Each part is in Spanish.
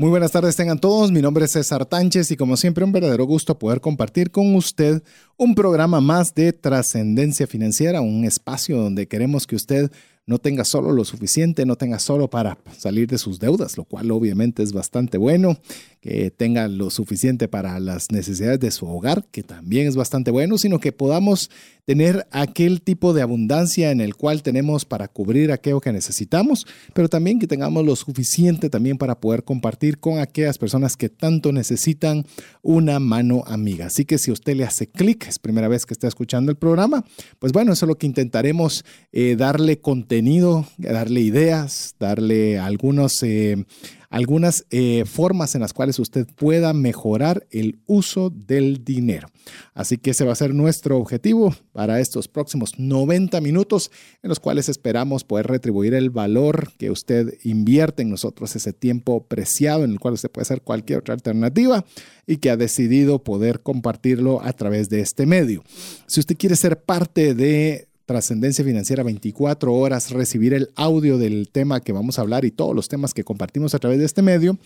Muy buenas tardes tengan todos, mi nombre es César Tánchez y como siempre un verdadero gusto poder compartir con usted un programa más de trascendencia financiera, un espacio donde queremos que usted no tenga solo lo suficiente, no tenga solo para salir de sus deudas, lo cual obviamente es bastante bueno, que tenga lo suficiente para las necesidades de su hogar, que también es bastante bueno, sino que podamos tener aquel tipo de abundancia en el cual tenemos para cubrir aquello que necesitamos, pero también que tengamos lo suficiente también para poder compartir con aquellas personas que tanto necesitan una mano amiga. Así que si usted le hace clic, es primera vez que está escuchando el programa, pues bueno, eso es lo que intentaremos eh, darle contenido, darle ideas, darle algunos... Eh, algunas eh, formas en las cuales usted pueda mejorar el uso del dinero. Así que ese va a ser nuestro objetivo para estos próximos 90 minutos en los cuales esperamos poder retribuir el valor que usted invierte en nosotros, ese tiempo preciado en el cual usted puede hacer cualquier otra alternativa y que ha decidido poder compartirlo a través de este medio. Si usted quiere ser parte de Trascendencia Financiera 24 horas, recibir el audio del tema que vamos a hablar y todos los temas que compartimos a través de este medio,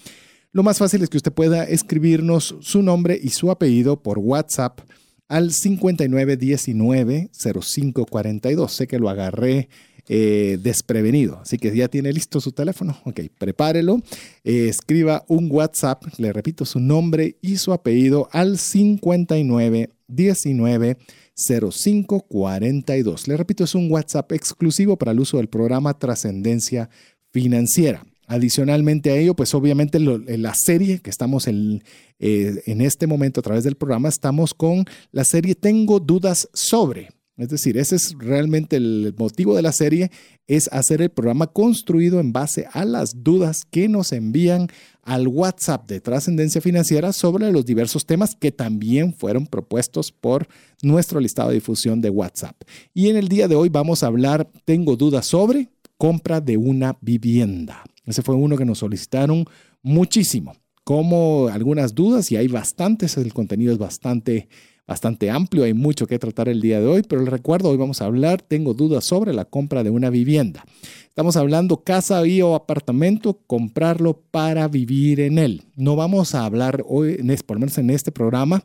lo más fácil es que usted pueda escribirnos su nombre y su apellido por WhatsApp al 5919-0542. Sé que lo agarré eh, desprevenido, así que ya tiene listo su teléfono. Ok, prepárelo, eh, escriba un WhatsApp, le repito su nombre y su apellido al 5919 0542. Le repito, es un WhatsApp exclusivo para el uso del programa Trascendencia Financiera. Adicionalmente a ello, pues obviamente en la serie que estamos en, eh, en este momento a través del programa, estamos con la serie Tengo dudas sobre. Es decir, ese es realmente el motivo de la serie, es hacer el programa construido en base a las dudas que nos envían al WhatsApp de Trascendencia Financiera sobre los diversos temas que también fueron propuestos por nuestro listado de difusión de WhatsApp. Y en el día de hoy vamos a hablar, tengo dudas sobre compra de una vivienda. Ese fue uno que nos solicitaron muchísimo. Como algunas dudas, y hay bastantes, el contenido es bastante bastante amplio, hay mucho que tratar el día de hoy, pero les recuerdo, hoy vamos a hablar, tengo dudas sobre la compra de una vivienda. Estamos hablando casa y o apartamento, comprarlo para vivir en él. No vamos a hablar hoy, por lo menos en este programa,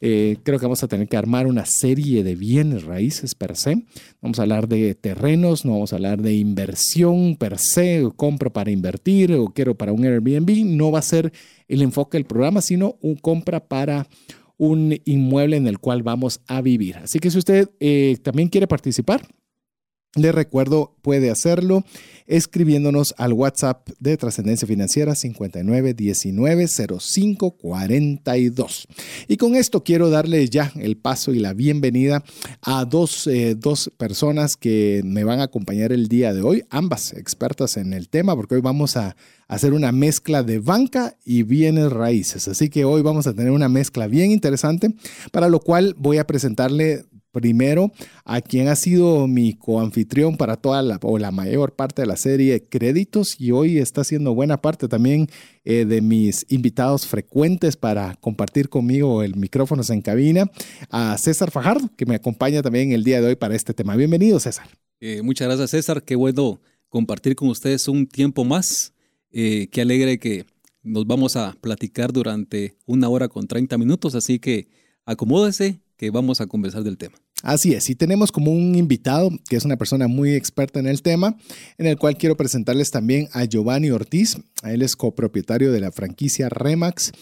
eh, creo que vamos a tener que armar una serie de bienes raíces per se. Vamos a hablar de terrenos, no vamos a hablar de inversión per se, o compra para invertir o quiero para un Airbnb. No va a ser el enfoque del programa, sino un compra para un inmueble en el cual vamos a vivir. Así que si usted eh, también quiere participar, le recuerdo, puede hacerlo escribiéndonos al WhatsApp de Trascendencia Financiera 59190542. Y con esto quiero darle ya el paso y la bienvenida a dos, eh, dos personas que me van a acompañar el día de hoy, ambas expertas en el tema, porque hoy vamos a hacer una mezcla de banca y bienes raíces. Así que hoy vamos a tener una mezcla bien interesante, para lo cual voy a presentarle primero a quien ha sido mi coanfitrión para toda la, o la mayor parte de la serie Créditos y hoy está siendo buena parte también eh, de mis invitados frecuentes para compartir conmigo el micrófono en cabina, a César Fajardo, que me acompaña también el día de hoy para este tema. Bienvenido, César. Eh, muchas gracias, César. Qué bueno compartir con ustedes un tiempo más. Eh, qué alegre que nos vamos a platicar durante una hora con 30 minutos, así que acomódese que vamos a conversar del tema. Así es, y tenemos como un invitado que es una persona muy experta en el tema, en el cual quiero presentarles también a Giovanni Ortiz. Él es copropietario de la franquicia Remax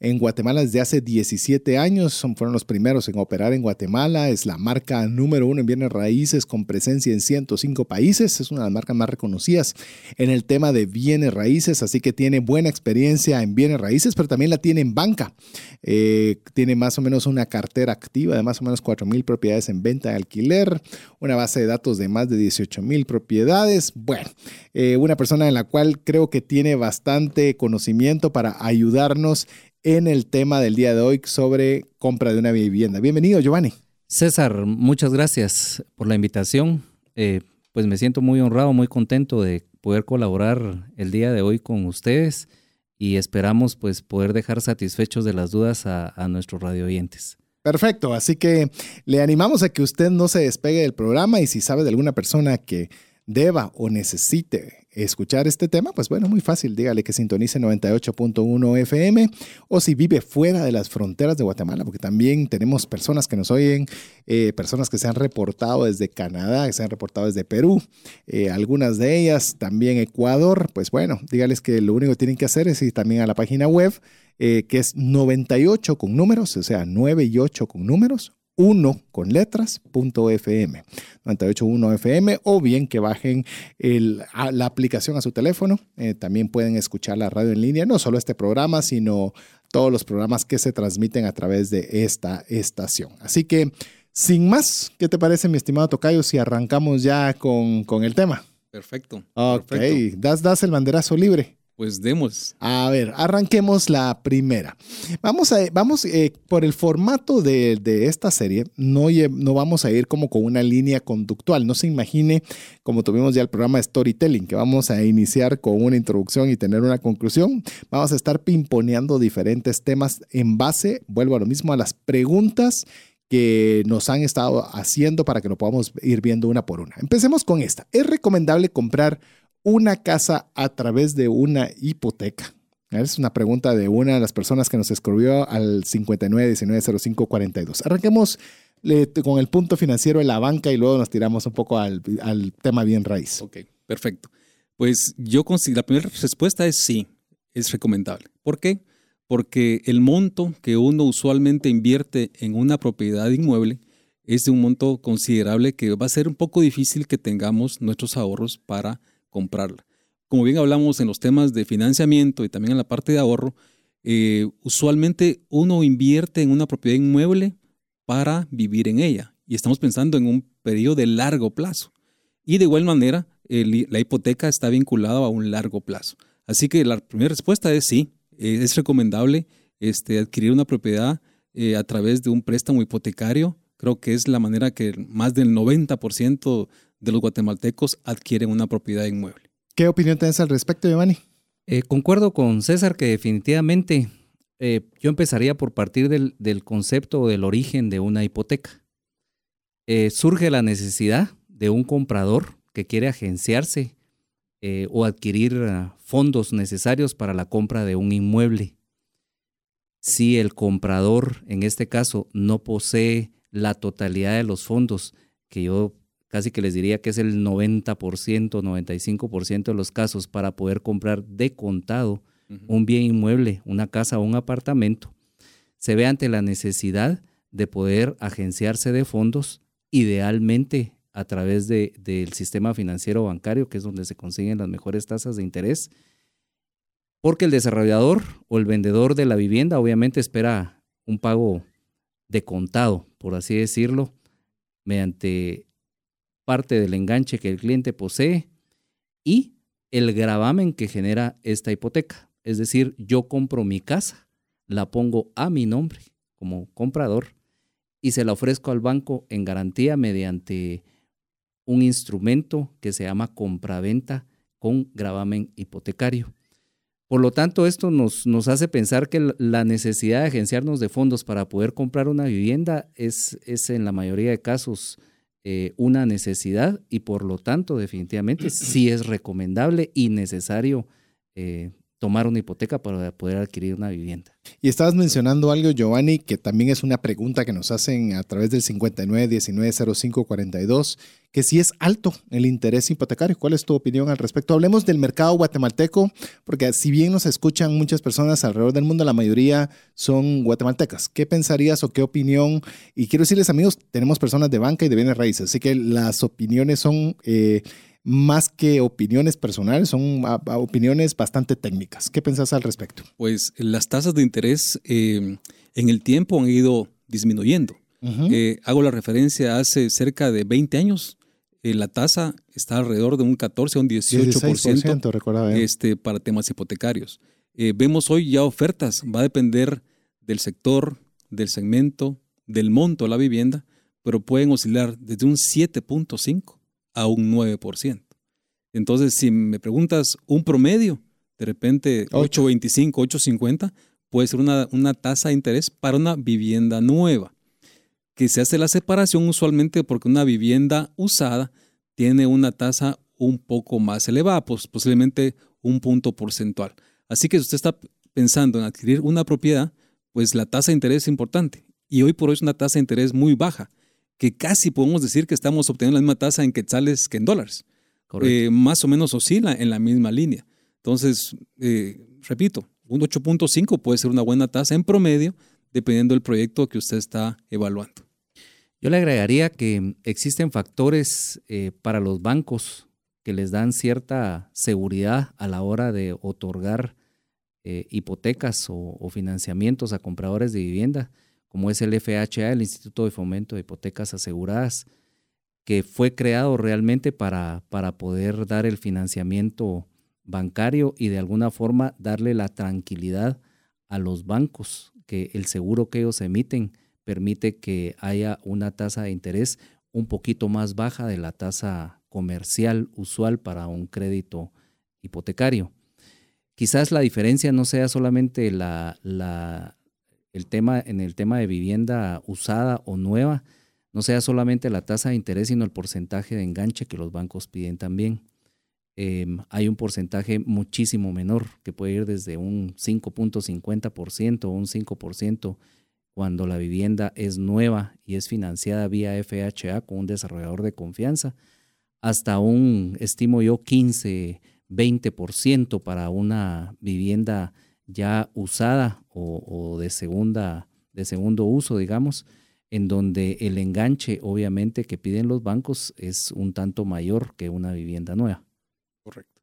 en Guatemala desde hace 17 años. Son, fueron los primeros en operar en Guatemala. Es la marca número uno en bienes raíces con presencia en 105 países. Es una de las marcas más reconocidas en el tema de bienes raíces, así que tiene buena experiencia en bienes raíces, pero también la tiene en banca. Eh, tiene más o menos una cartera activa de más o menos 4 mil propiedades en venta de alquiler, una base de datos de más de 18 mil propiedades. Bueno, eh, una persona en la cual creo que tiene bastante conocimiento para ayudarnos en el tema del día de hoy sobre compra de una vivienda. Bienvenido, Giovanni. César, muchas gracias por la invitación. Eh, pues me siento muy honrado, muy contento de poder colaborar el día de hoy con ustedes y esperamos pues poder dejar satisfechos de las dudas a, a nuestros radio oyentes. Perfecto, así que le animamos a que usted no se despegue del programa y si sabe de alguna persona que deba o necesite escuchar este tema, pues bueno, muy fácil, dígale que sintonice 98.1 FM o si vive fuera de las fronteras de Guatemala, porque también tenemos personas que nos oyen, eh, personas que se han reportado desde Canadá, que se han reportado desde Perú, eh, algunas de ellas también Ecuador, pues bueno, dígales que lo único que tienen que hacer es ir también a la página web eh, que es 98 con números, o sea, 9 y 8 con números, 1 con letras, punto FM, 98.1 FM, o bien que bajen la aplicación a su teléfono. Eh, también pueden escuchar la radio en línea, no solo este programa, sino todos los programas que se transmiten a través de esta estación. Así que, sin más, ¿qué te parece, mi estimado Tocayo, si arrancamos ya con, el tema? Perfecto. Ok, Das, das el banderazo libre. Pues demos. A ver, arranquemos la primera. Vamos a, vamos, eh, por el formato de, esta serie, no, no vamos a ir como con una línea conductual. No se imagine, como tuvimos ya el programa de storytelling, que vamos a iniciar con una introducción y tener una conclusión. Vamos a estar pimponeando diferentes temas en base, vuelvo a lo mismo, a las preguntas que nos han estado haciendo para que lo podamos ir viendo una por una. Empecemos con esta. ¿Es recomendable comprar una casa a través de una hipoteca? Es una pregunta de una de las personas que nos escribió al 59190542. Arranquemos con el punto financiero de la banca y luego nos tiramos un poco al, tema bien raíz. Ok, perfecto. Pues yo considero, la primera respuesta es sí, es recomendable. ¿Por qué? Porque el monto que uno usualmente invierte en una propiedad inmueble es de un monto considerable que va a ser un poco difícil que tengamos nuestros ahorros para comprarla. Como bien hablamos en los temas de financiamiento y también en la parte de ahorro, eh, usualmente uno invierte en una propiedad inmueble para vivir en ella y estamos pensando en un periodo de largo plazo. Y de igual manera, la hipoteca está vinculada a un largo plazo. Así que la primera respuesta es sí, eh, es recomendable este, adquirir una propiedad eh, a través de un préstamo hipotecario. Creo que es la manera que más del 90% de los guatemaltecos adquieren una propiedad inmueble. ¿Qué opinión tienes al respecto, Giovanni? Eh, concuerdo con César que definitivamente eh, yo empezaría por partir del, concepto o del origen de una hipoteca. Eh, surge la necesidad de un comprador que quiere agenciarse o adquirir fondos necesarios para la compra de un inmueble. Si el comprador, en este caso, no posee la totalidad de los fondos que yo casi que les diría que es el 90%, 95% de los casos para poder comprar de contado un bien inmueble, una casa o un apartamento, se ve ante la necesidad de poder agenciarse de fondos, idealmente a través de, del sistema financiero bancario, que es donde se consiguen las mejores tasas de interés, porque el desarrollador o el vendedor de la vivienda obviamente espera un pago de contado, por así decirlo, mediante parte del enganche que el cliente posee y el gravamen que genera esta hipoteca. Es decir, yo compro mi casa, la pongo a mi nombre como comprador y se la ofrezco al banco en garantía mediante un instrumento que se llama compraventa con gravamen hipotecario. Por lo tanto, esto nos, nos, hace pensar que la necesidad de agenciarnos de fondos para poder comprar una vivienda es, es en la mayoría de casos eh, una necesidad y por lo tanto definitivamente sí es recomendable y necesario eh, tomar una hipoteca para poder adquirir una vivienda. Y estabas mencionando algo, Giovanni, que también es una pregunta que nos hacen a través del 59190542, que si es alto el interés hipotecario. ¿Cuál es tu opinión al respecto? Hablemos del mercado guatemalteco, porque si bien nos escuchan muchas personas alrededor del mundo, la mayoría son guatemaltecas. ¿Qué pensarías o qué opinión? Y quiero decirles, amigos, tenemos personas de banca y de bienes raíces, así que las opiniones son... Eh, más que opiniones personales, son opiniones bastante técnicas. ¿Qué pensás al respecto? Pues las tasas de interés eh, en el tiempo han ido disminuyendo. Eh, hago la referencia hace cerca de 20 años. Eh, la tasa está alrededor de un 14 o un 18% este, para temas hipotecarios. Vemos hoy ya ofertas, va a depender del sector, del segmento, del monto de la vivienda, pero pueden oscilar desde un 7.5 a un 9%. Entonces, si me preguntas un promedio, de repente 8.25, 8.50, puede ser una, una tasa de interés para una vivienda nueva, que se hace la separación usualmente porque una vivienda usada tiene una tasa un poco más elevada, pues posiblemente un punto porcentual. Así que si usted está pensando en adquirir una propiedad, pues la tasa de interés es importante. Y hoy por hoy es una tasa de interés muy baja, que casi podemos decir que estamos obteniendo la misma tasa en quetzales que en dólares. Eh, más o menos oscila en la misma línea. Entonces, eh, repito, un 8.5 puede ser una buena tasa en promedio, dependiendo del proyecto que usted está evaluando. Yo le agregaría que existen factores eh, para los bancos que les dan cierta seguridad a la hora de otorgar hipotecas o, financiamientos a compradores de vivienda, como es el FHA, el Instituto de Fomento de Hipotecas Aseguradas que fue creado realmente para, para poder dar el financiamiento bancario y de alguna forma darle la tranquilidad a los bancos, que el seguro que ellos emiten permite que haya una tasa de interés un poquito más baja de la tasa comercial usual para un crédito hipotecario. Quizás la diferencia no sea solamente la, la, el tema, en el tema de vivienda usada o nueva, no sea solamente la tasa de interés, sino el porcentaje de enganche que los bancos piden también. Em, hay un porcentaje muchísimo menor, que puede ir desde un 5.50% o un 5% cuando la vivienda es nueva y es financiada vía FHA con un desarrollador de confianza, hasta un, estimo yo, 15, 20% para una vivienda ya usada o, o de, segunda, de segundo uso, digamos en donde el enganche, obviamente, que piden los bancos es un tanto mayor que una vivienda nueva. Correcto.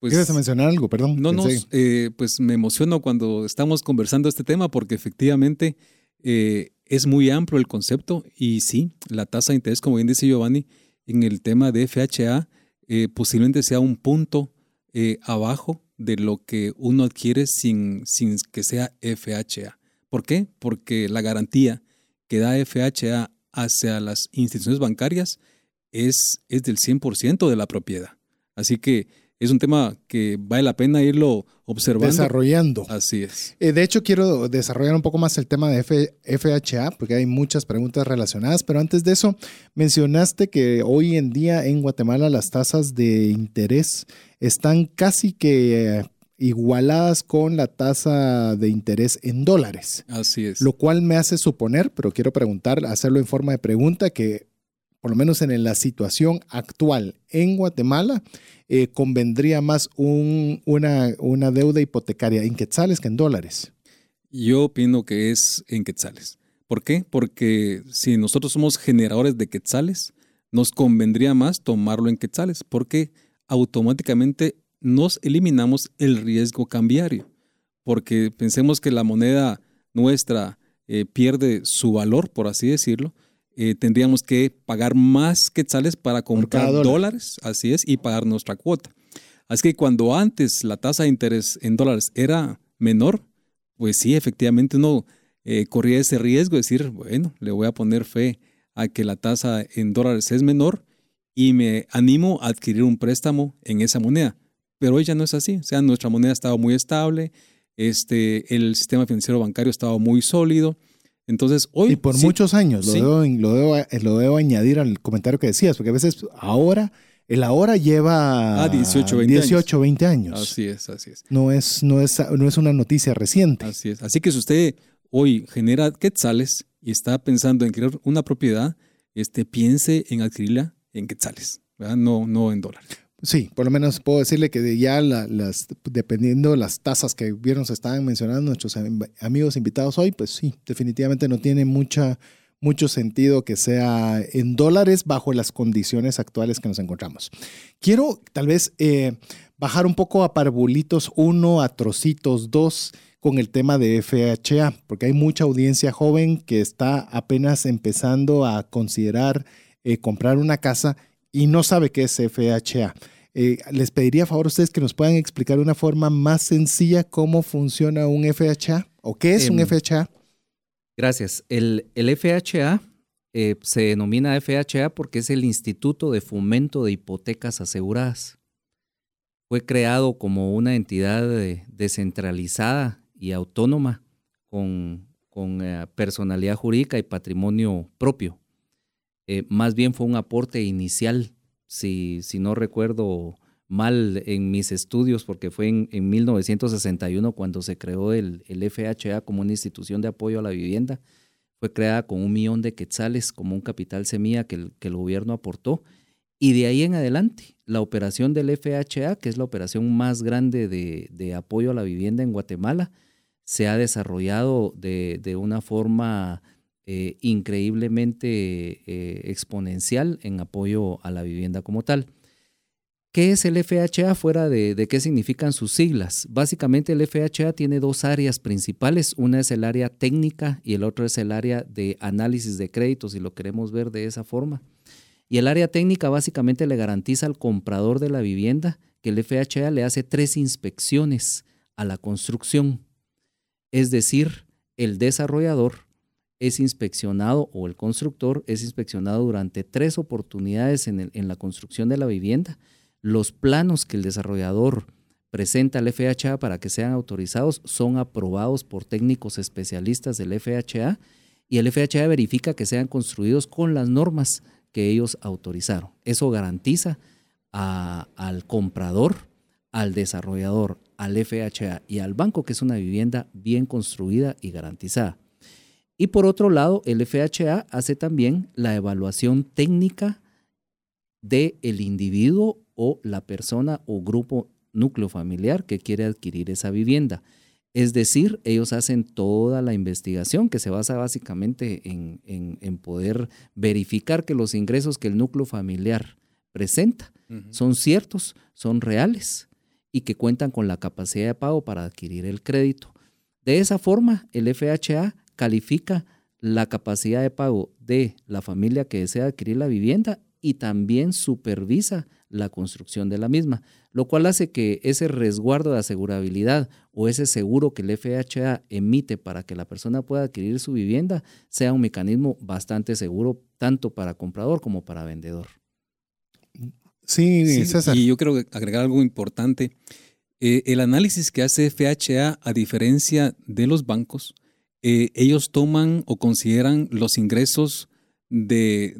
Pues, ¿Quieres mencionar algo? Perdón. No, no, eh, pues me emociono cuando estamos conversando este tema porque efectivamente eh, es muy amplio el concepto y sí, la tasa de interés, como bien dice Giovanni, en el tema de FHA eh, posiblemente sea un punto abajo de lo que uno adquiere sin, sin que sea FHA. ¿Por qué? Porque la garantía que da FHA hacia las instituciones bancarias es, es del 100% de la propiedad. Así que es un tema que vale la pena irlo observando. Desarrollando. Así es. Eh, de hecho, quiero desarrollar un poco más el tema de FHA, porque hay muchas preguntas relacionadas, pero antes de eso, mencionaste que hoy en día en Guatemala las tasas de interés están casi que eh, igualadas con la tasa de interés en dólares. Así es. Lo cual me hace suponer, pero quiero preguntar, hacerlo en forma de pregunta, que por lo menos en la situación actual en Guatemala, eh, convendría más una, una deuda hipotecaria en quetzales que en dólares. Yo opino que es en quetzales. ¿Por qué? Porque si nosotros somos generadores de quetzales, nos convendría más tomarlo en quetzales, porque automáticamente nos eliminamos el riesgo cambiario, porque pensemos que la moneda nuestra eh, pierde su valor, por así decirlo, eh, tendríamos que pagar más quetzales para comprar dólares, así es, y pagar nuestra cuota. Así que cuando antes la tasa de interés en dólares era menor, pues sí, efectivamente uno eh, corría ese riesgo de decir, bueno, le voy a poner fe a que la tasa en dólares es menor y me animo a adquirir un préstamo en esa moneda. Pero hoy ya no es así. O sea, nuestra moneda estaba muy estable, este, el sistema financiero bancario estaba muy sólido. Entonces, hoy. Y por muchos años, lo, debo, lo, lo, debo, añadir al comentario que decías, porque a veces ahora, el ahora lleva ah, 18, 20 18, 20 años. Así es, así es. No es, no, es, no es una noticia reciente. Así es. Así que si usted hoy genera quetzales y está pensando en crear una propiedad, este, piense en adquirirla en quetzales, No, no en dólares. Sí, por lo menos puedo decirle que ya las, dependiendo de las tasas que vieron se estaban mencionando nuestros amigos invitados hoy, pues sí, definitivamente no tiene mucha, mucho sentido que sea en dólares bajo las condiciones actuales que nos encontramos. Quiero tal vez eh, bajar un poco a parvulitos 1, a trocitos 2 con el tema de FHA, porque hay mucha audiencia joven que está apenas empezando a considerar eh, comprar una casa y no sabe qué es FHA. Eh, les pediría a favor a ustedes que nos puedan explicar de una forma más sencilla cómo funciona un FHA o qué es un Em, FHA. Gracias. El, el FHA eh, se denomina FHA porque es el Instituto de Fomento de Hipotecas Aseguradas. Fue creado como una entidad eh, descentralizada y autónoma con, con, personalidad jurídica y patrimonio propio. Eh, más bien fue un aporte inicial, si, no recuerdo mal en mis estudios, porque fue en, en 1961 cuando se creó el, FHA como una institución de apoyo a la vivienda. Fue creada con un millón de quetzales como un capital semilla que el, gobierno aportó. Y de ahí en adelante, la operación del FHA, que es la operación más grande de, apoyo a la vivienda en Guatemala, se ha desarrollado de, de una forma eh, increíblemente eh, exponencial en apoyo a la vivienda como tal. ¿Qué es el FHA fuera de, de, qué significan sus siglas? Básicamente el FHA tiene dos áreas principales. Una es el área técnica y el otro es el área de análisis de créditos, si lo queremos ver de esa forma. Y el área técnica básicamente le garantiza al comprador de la vivienda que el FHA le hace tres inspecciones a la construcción. Es decir, el desarrollador es inspeccionado o el constructor es inspeccionado durante tres oportunidades en, la construcción de la vivienda los planos que el desarrollador presenta al FHA para que sean autorizados son aprobados por técnicos especialistas del FHA y el FHA verifica que sean construidos con las normas que ellos autorizaron. Eso garantiza al comprador, al desarrollador, al FHA y al banco que es una vivienda bien construida y garantizada. Y por otro lado, el FHA hace también la evaluación técnica del el individuo o la persona o grupo núcleo familiar que quiere adquirir esa vivienda. Es decir, ellos hacen toda la investigación que se basa básicamente en, en, en poder verificar que los ingresos que el núcleo familiar presenta uh -huh. son ciertos, son reales y que cuentan con la capacidad de pago para adquirir el crédito. De esa forma, el FHA califica la capacidad de pago de la familia que desea adquirir la vivienda y también supervisa la construcción de la misma, lo cual hace que ese resguardo de asegurabilidad o ese seguro que el FHA emite para que la persona pueda adquirir su vivienda sea un mecanismo bastante seguro tanto para comprador como para vendedor. Sí, sí César. Y yo quiero agregar algo importante. Eh, el análisis que hace FHA, a diferencia de los bancos, eh, ellos toman o consideran los ingresos de,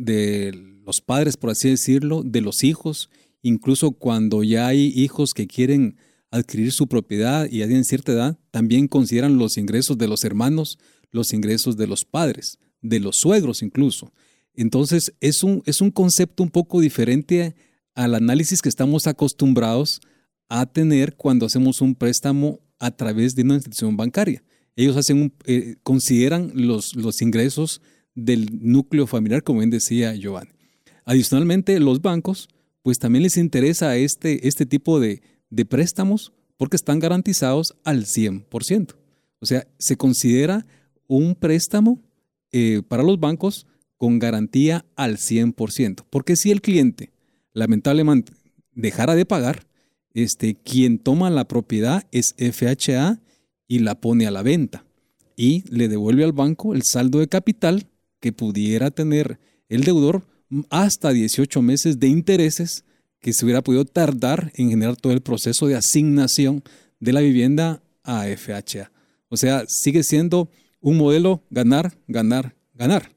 los padres, por así decirlo, de los hijos, incluso cuando ya hay hijos que quieren adquirir su propiedad y ya cierta edad, también consideran los ingresos de los hermanos, los ingresos de los padres, de los suegros incluso. Entonces es un, es un concepto un poco diferente al análisis que estamos acostumbrados a tener cuando hacemos un préstamo a través de una institución bancaria. Ellos hacen un, eh, consideran los, ingresos del núcleo familiar, como bien decía Giovanni. Adicionalmente, los bancos, pues también les interesa este, este tipo de, de préstamos porque están garantizados al 100%. O sea, se considera un préstamo eh, para los bancos con garantía al 100%. Porque si el cliente lamentablemente dejara de pagar, este, quien toma la propiedad es FHA y la pone a la venta y le devuelve al banco el saldo de capital que pudiera tener el deudor hasta 18 meses de intereses que se hubiera podido tardar en generar todo el proceso de asignación de la vivienda a FHA. O sea, sigue siendo un modelo ganar, ganar, ganar,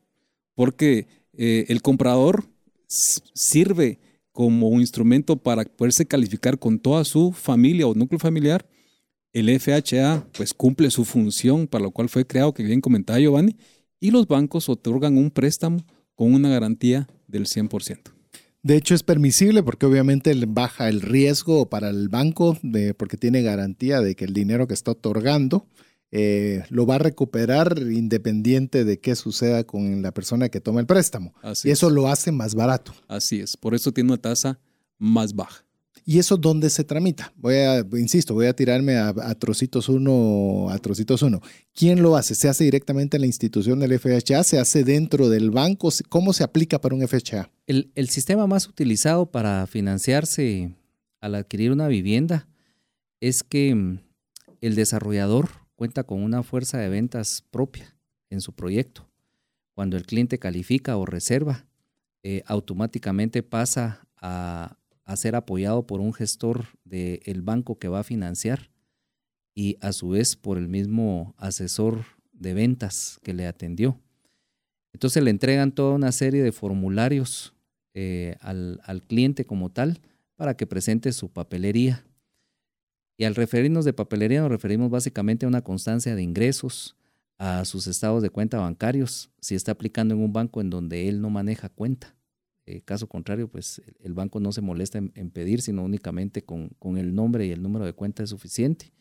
porque eh, el comprador sirve como un instrumento para poderse calificar con toda su familia o núcleo familiar. El FHA pues cumple su función para lo cual fue creado, que bien comentaba Giovanni, y los bancos otorgan un préstamo con una garantía del 100%. De hecho, es permisible porque obviamente baja el riesgo para el banco de, porque tiene garantía de que el dinero que está otorgando eh, lo va a recuperar independiente de qué suceda con la persona que toma el préstamo. Así y eso es. lo hace más barato. Así es, por eso tiene una tasa más baja. ¿Y eso dónde se tramita? Voy a, insisto, voy a tirarme a, trocitos uno, a trocitos uno. ¿Quién lo hace? ¿Se hace directamente en la institución del FHA? ¿Se hace dentro del banco? ¿Cómo se aplica para un FHA? El, el sistema más utilizado para financiarse al adquirir una vivienda es que mm, el desarrollador cuenta con una fuerza de ventas propia en su proyecto. Cuando el cliente califica o reserva, eh, automáticamente pasa a, ser apoyado por un gestor del banco que va a financiar y a su vez por el mismo asesor de ventas que le atendió. Entonces le entregan toda una serie de formularios eh, al, al cliente como tal para que presente su papelería. Y al referirnos de papelería nos referimos básicamente a una constancia de ingresos, a sus estados de cuenta bancarios, si está aplicando en un banco en donde él no maneja cuenta. Eh, caso contrario, pues el banco no se molesta en, pedir, sino únicamente con, el nombre y el número de cuenta es suficiente.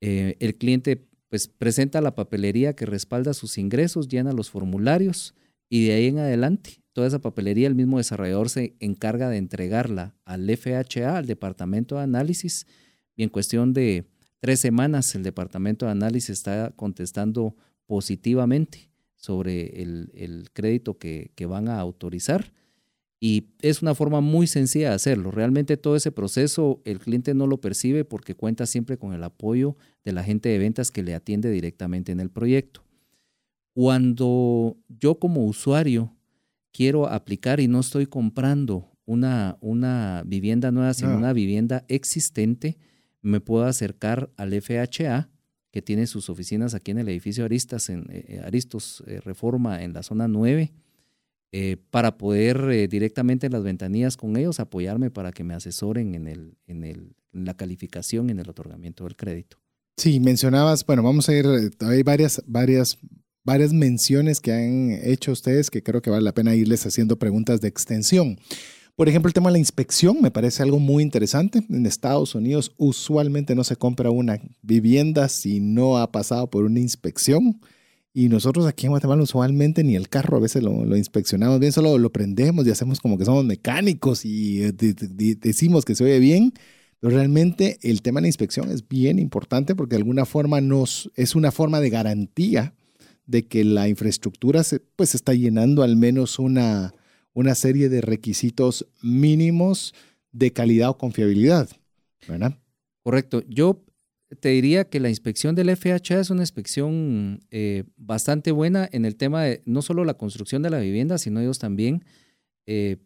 Eh, el cliente pues presenta la papelería que respalda sus ingresos, llena los formularios y de ahí en adelante toda esa papelería el mismo desarrollador se encarga de entregarla al FHA, al departamento de análisis, y en cuestión de tres semanas el departamento de análisis está contestando positivamente sobre el, crédito que, van a autorizar. Y es una forma muy sencilla de hacerlo. Realmente todo ese proceso el cliente no lo percibe porque cuenta siempre con el apoyo de la gente de ventas que le atiende directamente en el proyecto. Cuando yo como usuario quiero aplicar y no estoy comprando una, una vivienda nueva, sino ah. una vivienda existente, me puedo acercar al FHA, que tiene sus oficinas aquí en el edificio Aristas, en eh, eh, Aristos eh, Reforma, en la zona 9, para poder directamente en las ventanillas con ellos apoyarme para que me asesoren en, el, en, el, la calificación, en el otorgamiento del crédito. Sí, mencionabas, bueno, vamos a ir, hay varias, varias varias menciones que han hecho ustedes que creo que vale la pena irles haciendo preguntas de extensión. Por ejemplo, el tema de la inspección me parece algo muy interesante. En Estados Unidos usualmente no se compra una vivienda si no ha pasado por una inspección. Y nosotros aquí en Guatemala usualmente ni el carro a veces lo, inspeccionamos bien, solo lo prendemos y hacemos como que somos mecánicos y eh, decimos que se oye bien. Pero realmente el tema de la inspección es bien importante porque de alguna forma nos, es una forma de garantía de que la infraestructura se, pues está llenando al menos una, una serie de requisitos mínimos de calidad o confiabilidad, ¿verdad? Correcto. Yo te diría que la inspección del FHA es una inspección eh, bastante buena en el tema de no solo la construcción de la vivienda, sino ellos también eh,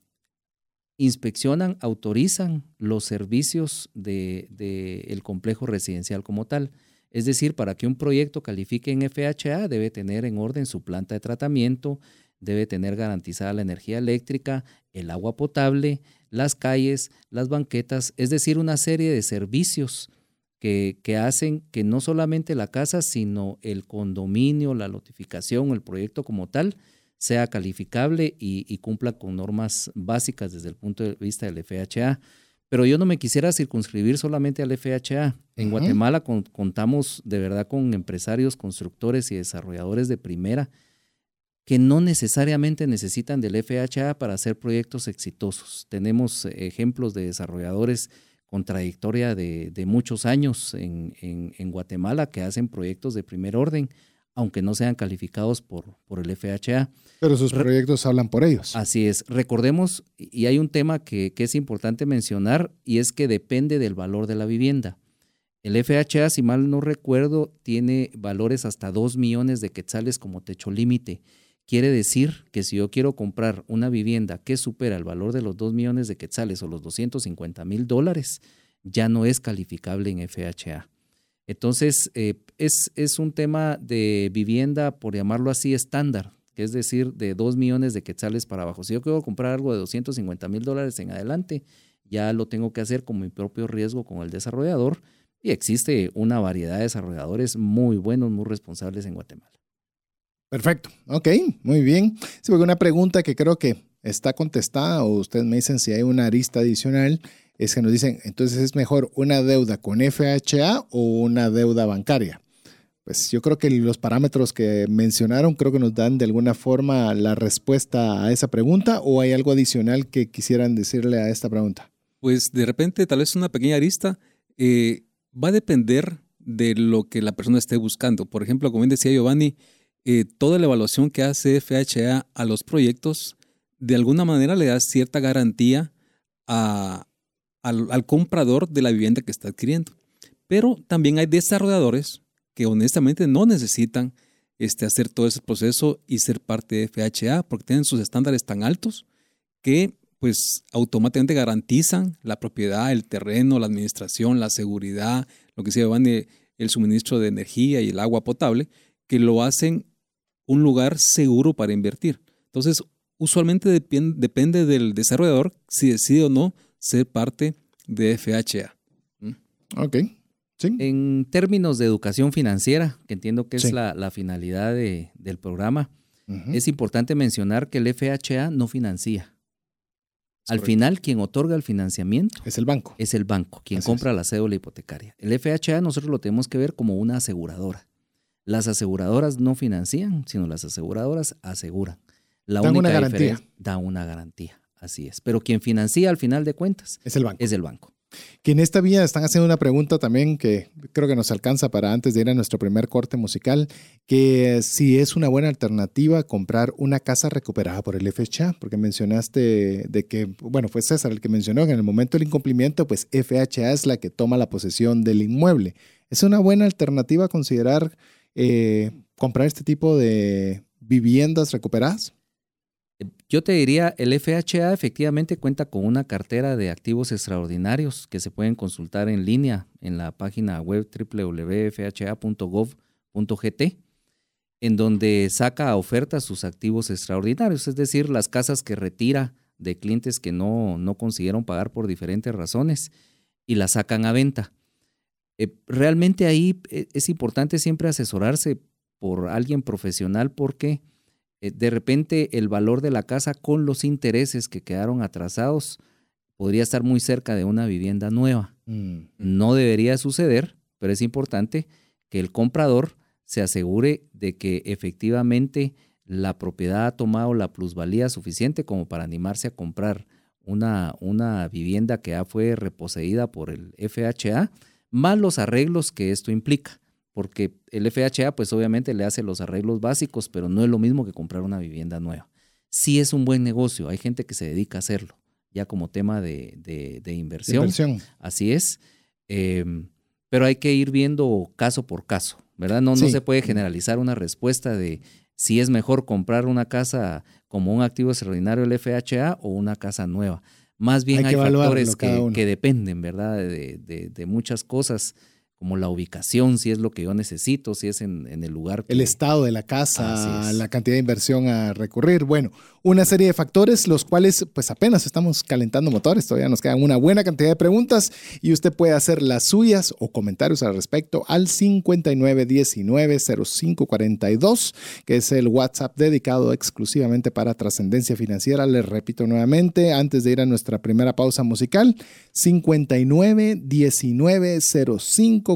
inspeccionan, autorizan los servicios del de, el complejo residencial como tal. Es decir, para que un proyecto califique en FHA debe tener en orden su planta de tratamiento, debe tener garantizada la energía eléctrica, el agua potable, las calles, las banquetas, es decir, una serie de servicios que, hacen que no solamente la casa, sino el condominio, la notificación, el proyecto como tal, sea calificable y, y cumpla con normas básicas desde el punto de vista del FHA. Pero yo no me quisiera circunscribir solamente al FHA. En Guatemala contamos de verdad con empresarios, constructores y desarrolladores de primera que no necesariamente necesitan del FHA para hacer proyectos exitosos. Tenemos ejemplos de desarrolladores con trayectoria de, muchos años en, en, Guatemala que hacen proyectos de primer orden aunque no sean calificados por, por el FHA. Pero sus proyectos hablan por ellos. Así es. Recordemos, y hay un tema que, es importante mencionar, y es que depende del valor de la vivienda. El FHA, si mal no recuerdo, tiene valores hasta 2 millones de quetzales como techo límite. Quiere decir que si yo quiero comprar una vivienda que supera el valor de los 2 millones de quetzales o los 250 mil dólares, ya no es calificable en FHA. Entonces, eh, es, es, un tema de vivienda, por llamarlo así, estándar, que es decir, de 2 millones de quetzales para abajo. Si yo quiero comprar algo de 250 mil dólares en adelante, ya lo tengo que hacer con mi propio riesgo con el desarrollador. Y existe una variedad de desarrolladores muy buenos, muy responsables en Guatemala. Perfecto, ok, muy bien. Sí, porque una pregunta que creo que está contestada, o ustedes me dicen si hay una arista adicional, es que nos dicen, entonces es mejor una deuda con FHA o una deuda bancaria. Pues yo creo que los parámetros que mencionaron creo que nos dan de alguna forma la respuesta a esa pregunta o hay algo adicional que quisieran decirle a esta pregunta. Pues de repente tal vez una pequeña arista eh, va a depender de lo que la persona esté buscando. Por ejemplo, como bien decía Giovanni, eh, toda la evaluación que hace FHA a los proyectos de alguna manera le da cierta garantía al, comprador de la vivienda que está adquiriendo. Pero también hay desarrolladores que honestamente no necesitan este, hacer todo ese proceso y ser parte de FHA porque tienen sus estándares tan altos que pues automáticamente garantizan la propiedad, el terreno, la administración, la seguridad, lo que se llama el suministro de energía y el agua potable, que lo hacen un lugar seguro para invertir. Entonces, usualmente depende del desarrollador si decide o no ser parte de FHA. ¿Mm? Ok. En términos de educación financiera, que entiendo que es la, finalidad del programa, es importante mencionar que el FHA no financia. Al final, quien otorga el financiamiento es el banco. Es el banco, quien compra la cédula hipotecaria. El FHA nosotros lo tenemos que ver como una aseguradora. Las aseguradoras no financian, sino las aseguradoras aseguran. La Dan una garantía. Da una garantía, así es. Pero quien financia al final de cuentas es el banco. Es el banco. Que en esta vía están haciendo una pregunta también que creo que nos alcanza para antes de ir a nuestro primer corte musical, que si es una buena alternativa comprar una casa recuperada por el FHA, porque mencionaste de que, bueno, fue César el que mencionó que en el momento del incumplimiento, pues FHA es la que toma la posesión del inmueble. ¿Es una buena alternativa considerar eh, comprar este tipo de viviendas recuperadas? Yo te diría, el FHA efectivamente cuenta con una cartera de activos extraordinarios que se pueden consultar en línea en la página web www.fha.gov.gt, en donde saca a oferta sus activos extraordinarios, es decir, las casas que retira de clientes que no, no consiguieron pagar por diferentes razones y las sacan a venta. Eh, realmente ahí eh, es importante siempre asesorarse por alguien profesional porque eh, de repente el valor de la casa con los intereses que quedaron atrasados podría estar muy cerca de una vivienda nueva. Mm. No debería suceder, pero es importante que el comprador se asegure de que efectivamente la propiedad ha tomado la plusvalía suficiente como para animarse a comprar una, una vivienda que ya fue reposeída por el FHA, más los arreglos que esto implica porque el FHA pues obviamente le hace los arreglos básicos, pero no es lo mismo que comprar una vivienda nueva. Sí es un buen negocio, hay gente que se dedica a hacerlo, ya como tema de, de, inversión. Así es. Em, pero hay que ir viendo caso por caso, ¿verdad? No, no se puede generalizar una respuesta de si es mejor comprar una casa como un activo extraordinario del FHA o una casa nueva. Más bien hay, factores que, que, dependen, ¿verdad? De, de muchas cosas como la ubicación, si es lo que yo necesito, si es en, el lugar. El estado de la casa, la cantidad de inversión a recurrir. Bueno, una serie de factores, los cuales pues apenas estamos calentando motores, todavía nos quedan una buena cantidad de preguntas y usted puede hacer las suyas o comentarios al respecto al 59190542, que es el WhatsApp dedicado exclusivamente para trascendencia financiera. Les repito nuevamente, antes de ir a nuestra primera pausa musical, 59190542,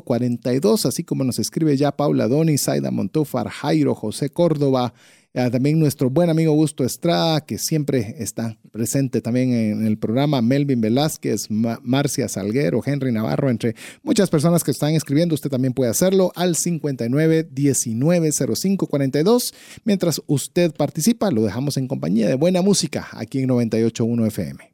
así como nos escribe ya Paula Doni, Saida Montúfar, Jairo, José Córdoba, Ah, también nuestro buen amigo Augusto Estrada, que siempre está presente también en el programa, Melvin Velázquez, Marcia Salguero, Henry Navarro, entre muchas personas que están escribiendo. Usted también puede hacerlo al 59 19 05 42. Mientras usted participa, lo dejamos en compañía de buena música aquí en 98.1 FM.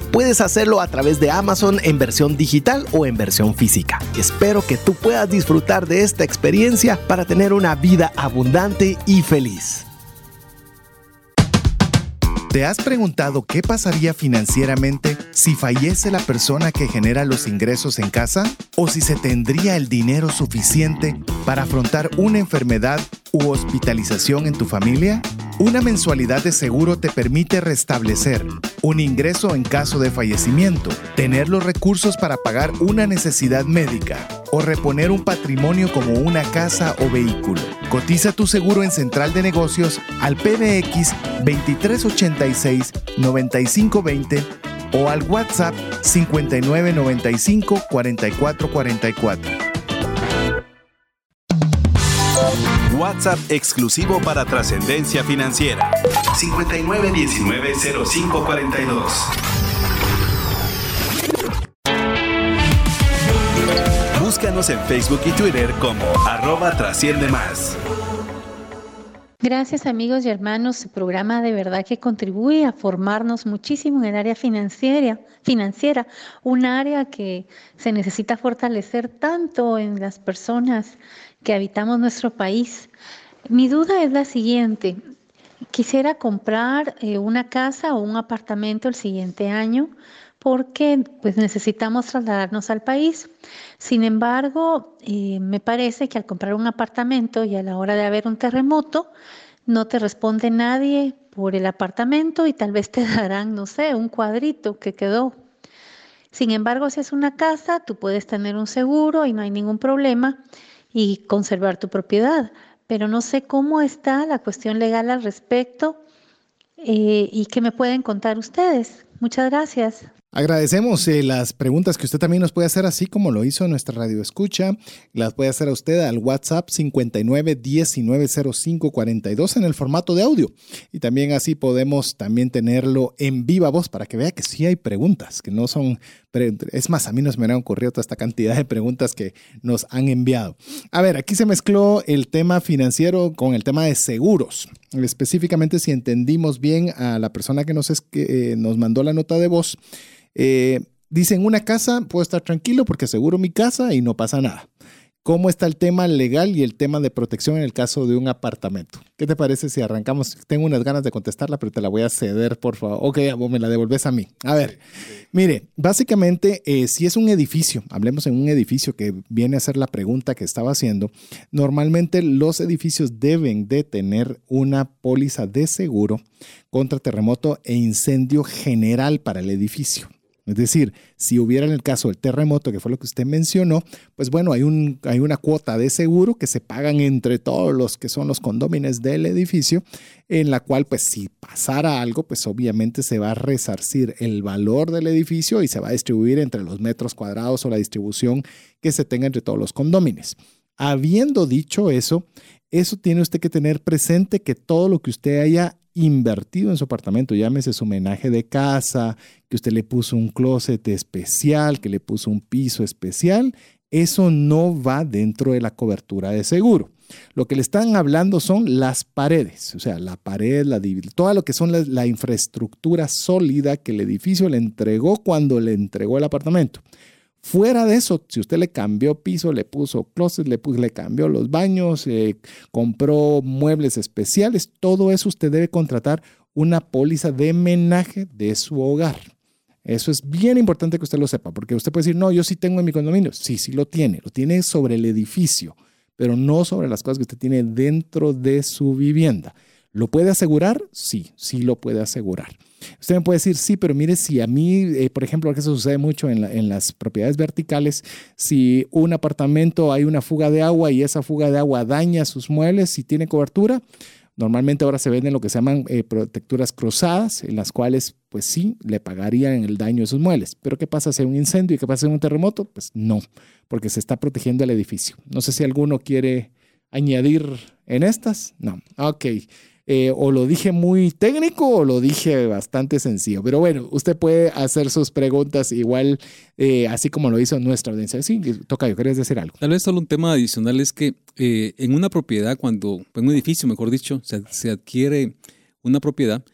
puedes hacerlo a través de Amazon en versión digital o en versión física. Espero que tú puedas disfrutar de esta experiencia para tener una vida abundante y feliz. ¿Te has preguntado qué pasaría financieramente si fallece la persona que genera los ingresos en casa? ¿O si se tendría el dinero suficiente para afrontar una enfermedad u hospitalización en tu familia? Una mensualidad de seguro te permite restablecer un ingreso en caso de fallecimiento, tener los recursos para pagar una necesidad médica o reponer un patrimonio como una casa o vehículo. Cotiza tu seguro en Central de Negocios al PBX 2386 9520 o al WhatsApp 5995 4444. WhatsApp exclusivo para trascendencia financiera. 59190542. Búscanos en Facebook y Twitter como arroba trasciende más. Gracias amigos y hermanos, su programa de verdad que contribuye a formarnos muchísimo en el área financiera, financiera, un área que se necesita fortalecer tanto en las personas que habitamos nuestro país. Mi duda es la siguiente. Quisiera comprar eh, una casa o un apartamento el siguiente año porque pues necesitamos trasladarnos al país. Sin embargo, eh, me parece que al comprar un apartamento y a la hora de haber un terremoto, no te responde nadie por el apartamento y tal vez te darán, no sé, un cuadrito que quedó. Sin embargo, si es una casa, tú puedes tener un seguro y no hay ningún problema y conservar tu propiedad. Pero no sé cómo está la cuestión legal al respecto eh, y qué me pueden contar ustedes. Muchas gracias. Agradecemos eh, las preguntas que usted también nos puede hacer, así como lo hizo nuestra radio escucha. Las puede hacer a usted al WhatsApp 59 en el formato de audio. Y también así podemos también tenerlo en viva voz para que vea que sí hay preguntas, que no son. Es más, a mí nos me han ocurrido toda esta cantidad de preguntas que nos han enviado. A ver, aquí se mezcló el tema financiero con el tema de seguros. Específicamente, si entendimos bien a la persona que nos, es, que, eh, nos mandó la nota de voz. Eh, dicen, una casa, puedo estar tranquilo porque aseguro mi casa y no pasa nada. ¿Cómo está el tema legal y el tema de protección en el caso de un apartamento? ¿Qué te parece si arrancamos? Tengo unas ganas de contestarla, pero te la voy a ceder, por favor. Ok, me la devolves a mí. A ver, mire, básicamente, eh, si es un edificio, hablemos en un edificio que viene a ser la pregunta que estaba haciendo, normalmente los edificios deben de tener una póliza de seguro contra terremoto e incendio general para el edificio. Es decir, si hubiera en el caso del terremoto, que fue lo que usted mencionó, pues bueno, hay, un, hay una cuota de seguro que se pagan entre todos los que son los condómines del edificio, en la cual pues si pasara algo, pues obviamente se va a resarcir el valor del edificio y se va a distribuir entre los metros cuadrados o la distribución que se tenga entre todos los condómines. Habiendo dicho eso, eso tiene usted que tener presente que todo lo que usted haya invertido en su apartamento, llámese su homenaje de casa, que usted le puso un closet especial, que le puso un piso especial, eso no va dentro de la cobertura de seguro. Lo que le están hablando son las paredes, o sea, la pared, la todo lo que son la, infraestructura sólida que el edificio le entregó cuando le entregó el apartamento. Fuera de eso, si usted le cambió piso, le puso closet, le, le cambió los baños, eh, compró muebles especiales, todo eso usted debe contratar una póliza de menaje de su hogar. Eso es bien importante que usted lo sepa, porque usted puede decir, no, yo sí tengo en mi condominio. Sí, sí lo tiene, lo tiene sobre el edificio, pero no sobre las cosas que usted tiene dentro de su vivienda. ¿Lo puede asegurar? Sí, sí lo puede asegurar. Usted me puede decir, sí, pero mire, si a mí, eh, por ejemplo, que eso sucede mucho en, las propiedades verticales, si un apartamento hay una fuga de agua y esa fuga de agua daña sus muebles, y tiene cobertura, normalmente ahora se venden lo que se llaman eh, protecturas cruzadas, en las cuales, pues sí, le pagarían el daño de sus muebles. Pero ¿qué pasa si hay un incendio y qué pasa si hay un terremoto? Pues no, porque se está protegiendo el edificio. No sé si alguno quiere añadir en estas. No, ok. Eh, o lo dije muy técnico o lo dije bastante sencillo. Pero bueno, usted puede hacer sus preguntas igual, eh, así como lo hizo nuestra audiencia. Sí, toca, yo querías decir algo. Tal vez solo un tema adicional es que eh, en una propiedad, cuando, en un edificio, mejor dicho, se, se adquiere una propiedad,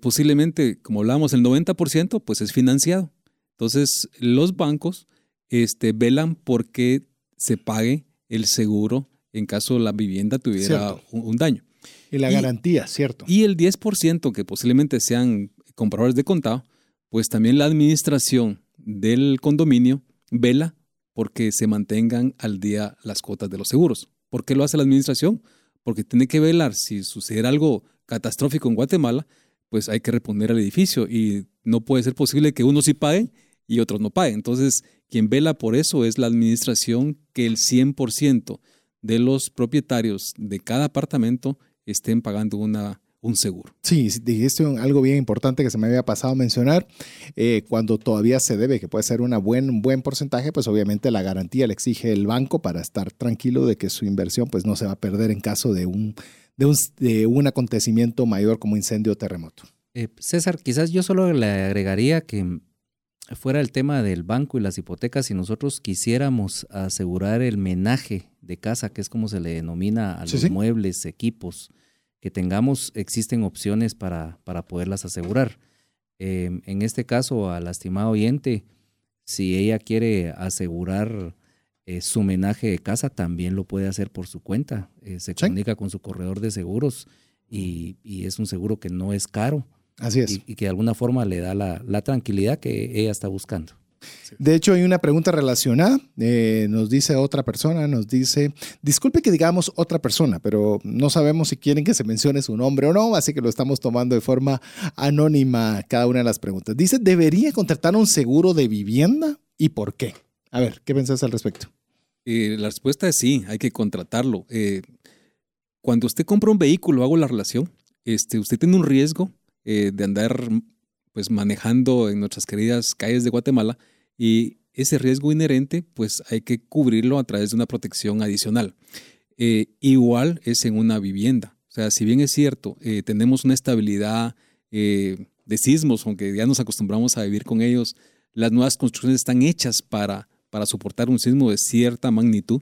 posiblemente, como hablábamos, el 90% pues es financiado. Entonces, los bancos este, velan porque se pague el seguro en caso la vivienda tuviera un, daño. Y la garantía, ¿cierto? Y el 10% que posiblemente sean compradores de contado, pues también la administración del condominio vela porque se mantengan al día las cuotas de los seguros. ¿Por qué lo hace la administración? Porque tiene que velar si sucede algo catastrófico en Guatemala, pues hay que reponer el edificio y no puede ser posible que unos sí paguen y otros no paguen. Entonces, quien vela por eso es la administración que el 100% de los propietarios de cada apartamento estén pagando una, un seguro. Sí, dijiste algo bien importante que se me había pasado a mencionar. Eh, cuando todavía se debe, que puede ser una buen, un buen porcentaje, pues obviamente la garantía le exige el banco para estar tranquilo de que su inversión pues no se va a perder en caso de un, de un, de un acontecimiento mayor como incendio o terremoto. Eh, César, quizás yo solo le agregaría que fuera el tema del banco y las hipotecas, si nosotros quisiéramos asegurar el menaje de casa, que es como se le denomina a los muebles, equipos que tengamos, existen opciones para, para poderlas asegurar. Em, en este caso, al lastimado oyente, si ella quiere asegurar eh, su menaje de casa, también lo puede hacer por su cuenta. Eh, se comunica con su corredor de seguros y, y es un seguro que no es caro Así es. Y, que de alguna forma le da la, tranquilidad que ella está buscando. De hecho, hay una pregunta relacionada. Eh, nos dice otra persona, nos dice, disculpe que digamos otra persona, pero no sabemos si quieren que se mencione su nombre o no, así que lo estamos tomando de forma anónima cada una de las preguntas. Dice, ¿debería contratar un seguro de vivienda y por qué? A ver, ¿qué pensás al respecto? Eh, la respuesta es sí, hay que contratarlo. Eh, cuando usted compra un vehículo, hago la relación, este, usted tiene un riesgo de andar pues manejando en nuestras queridas calles de Guatemala y ese riesgo inherente pues hay que cubrirlo a través de una protección adicional. Eh, igual es en una vivienda. O sea, si bien es cierto, eh, tenemos una estabilidad de sismos, aunque ya nos acostumbramos a vivir con ellos, las nuevas construcciones están hechas para, para soportar un sismo de cierta magnitud,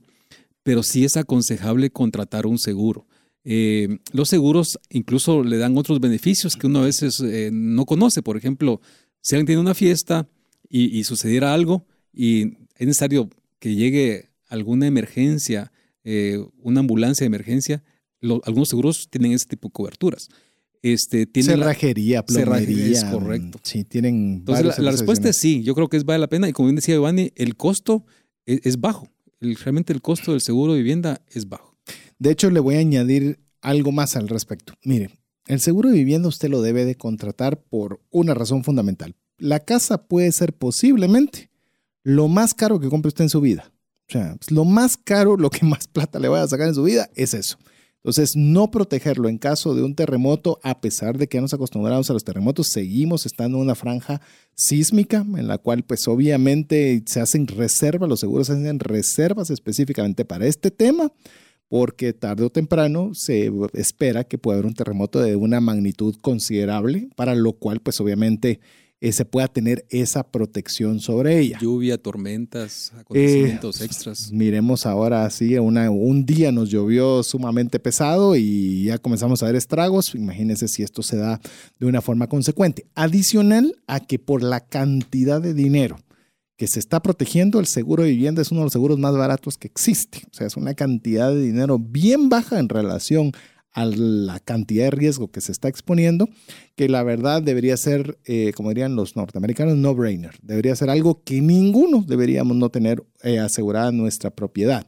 pero sí es aconsejable contratar un seguro. Eh, los seguros incluso le dan otros beneficios que uno a veces eh, no conoce. Por ejemplo, si alguien tiene una fiesta y, sucediera algo y es necesario que llegue alguna emergencia, eh, una ambulancia de emergencia, algunos seguros tienen ese tipo de coberturas. Este, cerrajería, plomería. Es correcto. Sí, tienen. Entonces, la, respuesta es sí. Yo creo que es vale la pena. Y como bien decía Giovanni, el costo es, bajo. realmente el costo del seguro de vivienda es bajo. De hecho, le voy a añadir algo más al respecto. Mire, el seguro de vivienda usted lo debe de contratar por una razón fundamental. La casa puede ser posiblemente lo más caro que compre usted en su vida. O sea, lo más caro, lo que más plata le vaya a sacar en su vida es eso. Entonces, no protegerlo en caso de un terremoto, a pesar de que nos acostumbramos a los terremotos, seguimos estando en una franja sísmica en la cual pues obviamente se hacen reservas, los seguros hacen reservas específicamente para este tema porque tarde o temprano se espera que pueda haber un terremoto de una magnitud considerable, para lo cual pues obviamente eh, se pueda tener esa protección sobre ella. Lluvia, tormentas, acontecimientos eh, extras. Miremos ahora, sí, una, un día nos llovió sumamente pesado y ya comenzamos a ver estragos. Imagínense si esto se da de una forma consecuente. Adicional a que por la cantidad de dinero que se está protegiendo, el seguro de vivienda es uno de los seguros más baratos que existe. O sea, es una cantidad de dinero bien baja en relación a la cantidad de riesgo que se está exponiendo, que la verdad debería ser, eh, como dirían los norteamericanos, no-brainer. Debería ser algo que ninguno deberíamos no tener eh, asegurada nuestra propiedad.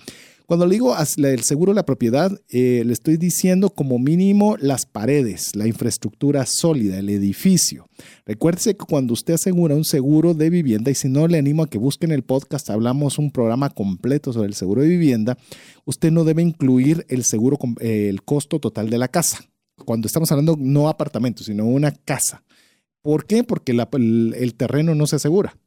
Cuando le digo el seguro de la propiedad, eh, le estoy diciendo como mínimo las paredes, la infraestructura sólida, el edificio. Recuérdese que cuando usted asegura un seguro de vivienda, y si no le animo a que busquen el podcast, hablamos un programa completo sobre el seguro de vivienda, usted no debe incluir el seguro, eh, el costo total de la casa. Cuando estamos hablando no apartamento, sino una casa. ¿Por qué? Porque el terreno no se asegura.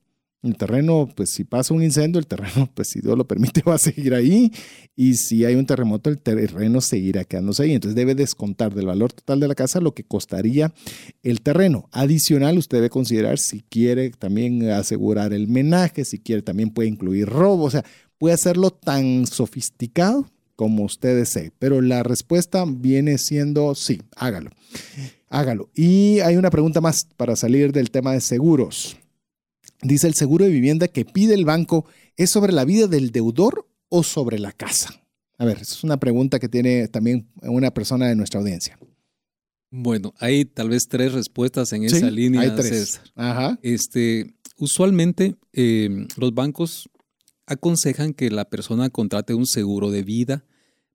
El terreno, pues si pasa un incendio, el terreno, pues si Dios lo permite, va a seguir ahí. Y si hay un terremoto, el terreno seguirá quedándose ahí. Entonces debe descontar del valor total de la casa lo que costaría el terreno. Adicional, usted debe considerar si quiere también asegurar el menaje, si quiere también puede incluir robo. O sea, puede hacerlo tan sofisticado como usted desee. Pero la respuesta viene siendo sí, hágalo. Hágalo. Y hay una pregunta más para salir del tema de seguros. Dice el seguro de vivienda que pide el banco es sobre la vida del deudor o sobre la casa. A ver, es una pregunta que tiene también una persona de nuestra audiencia. Bueno, hay tal vez tres respuestas en esa línea. Hay tres. Ajá. Este, usualmente em, los bancos aconsejan que la persona contrate un seguro de vida.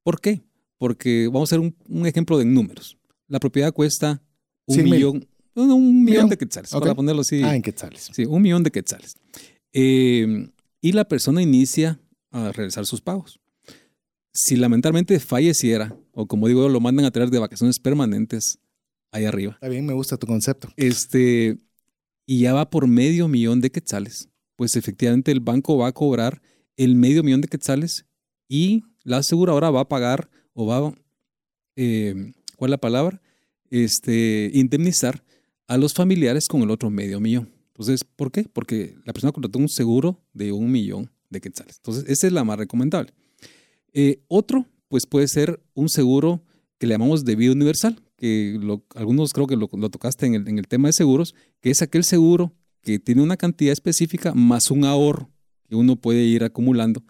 ¿Por qué? Porque vamos a hacer un, ejemplo de números. la propiedad cuesta un millón, un millón Millón. de quetzales, para ponerlo así. Ah, en quetzales. Sí, un millón de quetzales. Eh, y la persona inicia a realizar sus pagos. Si lamentablemente falleciera, o como digo, lo mandan a traer de vacaciones permanentes ahí arriba, Está bien, me gusta tu concepto. este, y ya va por medio millón de quetzales, pues efectivamente el banco va a cobrar el medio millón de quetzales y la aseguradora va a pagar o va, eh, ¿cuál es la palabra? Este, indemnizar a los familiares con el otro medio millón. Entonces, ¿por qué? Porque la persona contrató un seguro de un millón de quetzales. Entonces, esa es la más recomendable. Eh, otro, pues puede ser un seguro que le llamamos de vida universal, que algunos creo que lo, lo tocaste en el, en el tema de seguros, que es aquel seguro que tiene una cantidad específica más un ahorro que uno puede ir acumulando,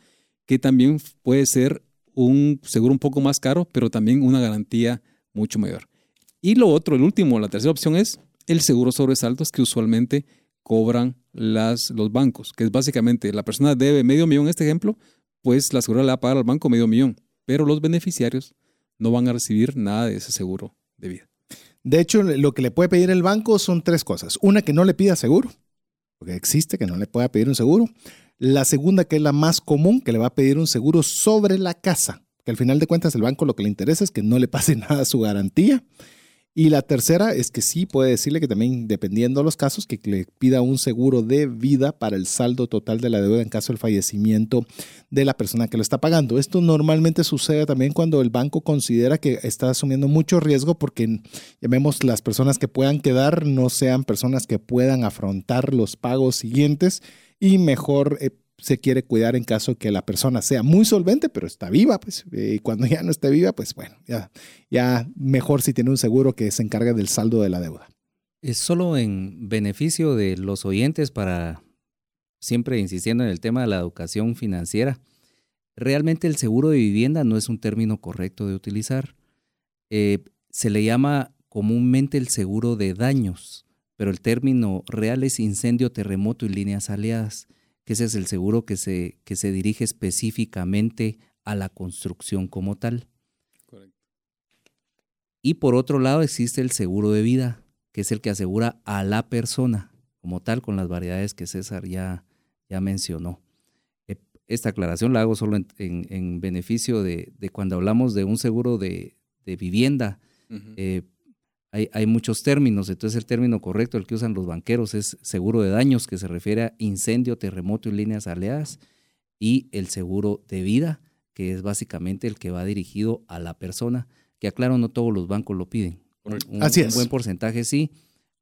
que también puede ser un seguro un poco más caro, pero también una garantía mucho mayor. Y lo otro, el último, la tercera opción es el seguro sobre saldos que usualmente cobran las, los bancos, que es básicamente la persona debe medio millón en este ejemplo, pues la aseguradora le va a pagar al banco medio millón, pero los beneficiarios no van a recibir nada de ese seguro de vida. De hecho, lo que le puede pedir el banco son tres cosas. Una, que no le pida seguro, porque existe que no le pueda pedir un seguro. La segunda, que es la más común, que le va a pedir un seguro sobre la casa, que al final de cuentas el banco lo que le interesa es que no le pase nada a su garantía. Y la tercera es que sí puede decirle que también, dependiendo de los casos, que le pida un seguro de vida para el saldo total de la deuda en caso del fallecimiento de la persona que lo está pagando. Esto normalmente sucede también cuando el banco considera que está asumiendo mucho riesgo porque llamemos las personas que puedan quedar no sean personas que puedan afrontar los pagos siguientes y mejor eh, se quiere cuidar en caso que la persona sea muy solvente, pero está viva, pues, y cuando ya no esté viva, pues bueno, ya, ya mejor si tiene un seguro que se encargue del saldo de la deuda. Es solo en beneficio de los oyentes para, siempre insistiendo en el tema de la educación financiera, realmente el seguro de vivienda no es un término correcto de utilizar. Eh, se le llama comúnmente el seguro de daños, pero el término real es incendio, terremoto y líneas aliadas, que ese es el seguro que se, que se dirige específicamente a la construcción como tal. Correcto. Y por otro lado existe el seguro de vida, que es el que asegura a la persona como tal, con las variedades que César ya, ya mencionó. Eh, Esta aclaración la hago solo en, en- en beneficio de, de cuando hablamos de un seguro de, de vivienda. Eh, hay, hay muchos términos, entonces el término correcto, el que usan los banqueros, es seguro de daños, que se refiere a incendio, terremoto y líneas aliadas, y el seguro de vida, que es básicamente el que va dirigido a la persona, que aclaro, no todos los bancos lo piden. Un, Así un es. buen porcentaje sí,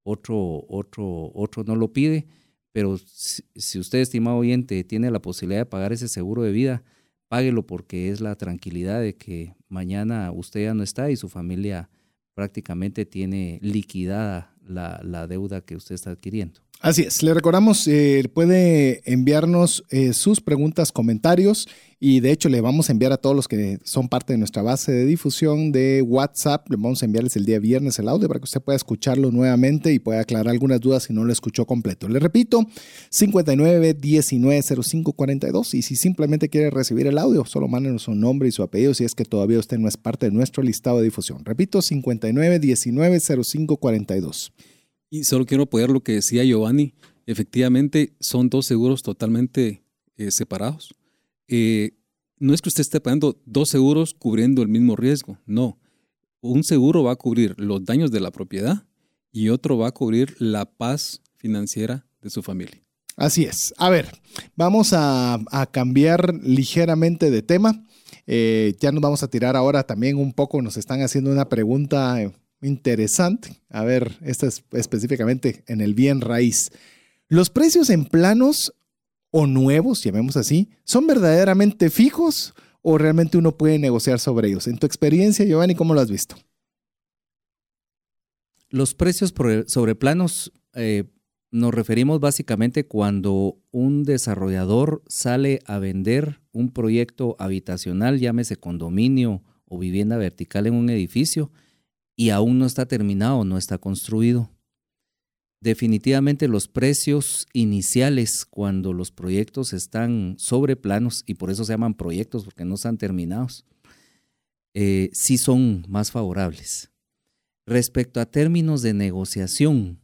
otro, otro, otro no lo pide, pero si, si usted, estimado oyente, tiene la posibilidad de pagar ese seguro de vida, páguelo porque es la tranquilidad de que mañana usted ya no está y su familia prácticamente tiene liquidada la, la deuda que usted está adquiriendo. Así es, le recordamos, eh, puede enviarnos eh, sus preguntas, comentarios y de hecho le vamos a enviar a todos los que son parte de nuestra base de difusión de WhatsApp, le vamos a enviarles el día viernes el audio para que usted pueda escucharlo nuevamente y pueda aclarar algunas dudas si no lo escuchó completo. Le repito, 59 19 05 42 y si simplemente quiere recibir el audio, solo mándenos su nombre y su apellido si es que todavía usted no es parte de nuestro listado de difusión. Repito, 59 19 05 42. Y solo quiero apoyar lo que decía Giovanni. Efectivamente, son dos seguros totalmente eh, separados. Eh, no es que usted esté pagando dos seguros cubriendo el mismo riesgo. No. Un seguro va a cubrir los daños de la propiedad y otro va a cubrir la paz financiera de su familia. Así es. A ver, vamos a, cambiar ligeramente de tema. Eh, ya nos vamos a tirar ahora también un poco, nos están haciendo una pregunta interesante. A ver, esta es específicamente en el bien raíz. ¿Los precios en planos o nuevos, llamemos así, son verdaderamente fijos o realmente uno puede negociar sobre ellos? En tu experiencia, Giovanni, ¿cómo lo has visto? Los precios sobre planos eh, nos referimos básicamente cuando un desarrollador sale a vender un proyecto habitacional, llámese condominio o vivienda vertical en un edificio, y aún no está terminado, no está construido. Definitivamente los precios iniciales cuando los proyectos están sobre planos, y por eso se llaman proyectos porque no están terminados, eh, sí son más favorables. Respecto a términos de negociación,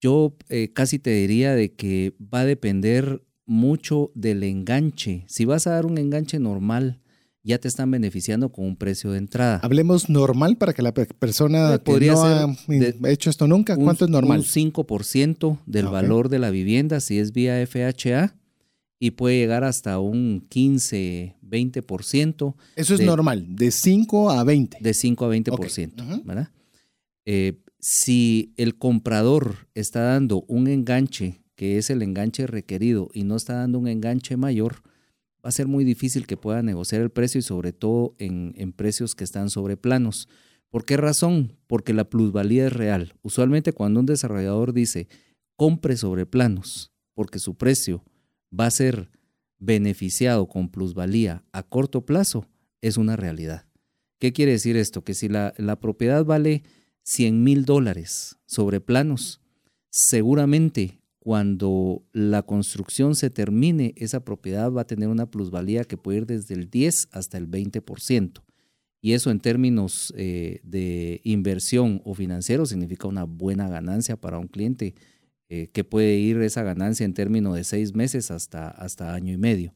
yo eh, casi te diría de que va a depender mucho del enganche. Si vas a dar un enganche normal, ya te están beneficiando con un precio de entrada. Hablemos normal para que la persona Eh, que podría no ha ser hecho esto nunca, Un- ¿cuánto es normal? Un 5% del Ok. valor de la vivienda si es vía FHA y puede llegar hasta un 15, 20% Eso es de- normal, de 5 a 20. de 5 a 20%, Ujú. ¿verdad? Eh, si el comprador está dando un enganche, que es el enganche requerido, y no está dando un enganche mayor, va a ser muy difícil que pueda negociar el precio y sobre todo en, precios que están sobre planos. ¿Por qué razón? Porque la plusvalía es real. Usualmente cuando un desarrollador dice compre sobre planos, porque su precio va a ser beneficiado con plusvalía a corto plazo, es una realidad. ¿Qué quiere decir esto? Que si la, la propiedad vale 100 mil dólares sobre planos, seguramente cuando la construcción se termine, esa propiedad va a tener una plusvalía que puede ir desde el 10 hasta el 20%. Y eso en términos eh, de inversión o financiero significa una buena ganancia para un cliente eh, que puede ir esa ganancia en términos de seis meses hasta, hasta año y medio.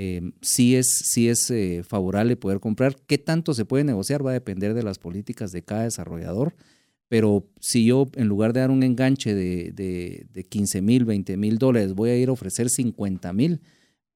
Eh, sí es, sí es eh, favorable poder comprar. ¿Qué tanto se puede negociar? Va a depender de las políticas de cada desarrollador. Pero si yo, en lugar de dar un enganche de, de, de 15 mil, 20 mil dólares, voy a ir a ofrecer 50 mil,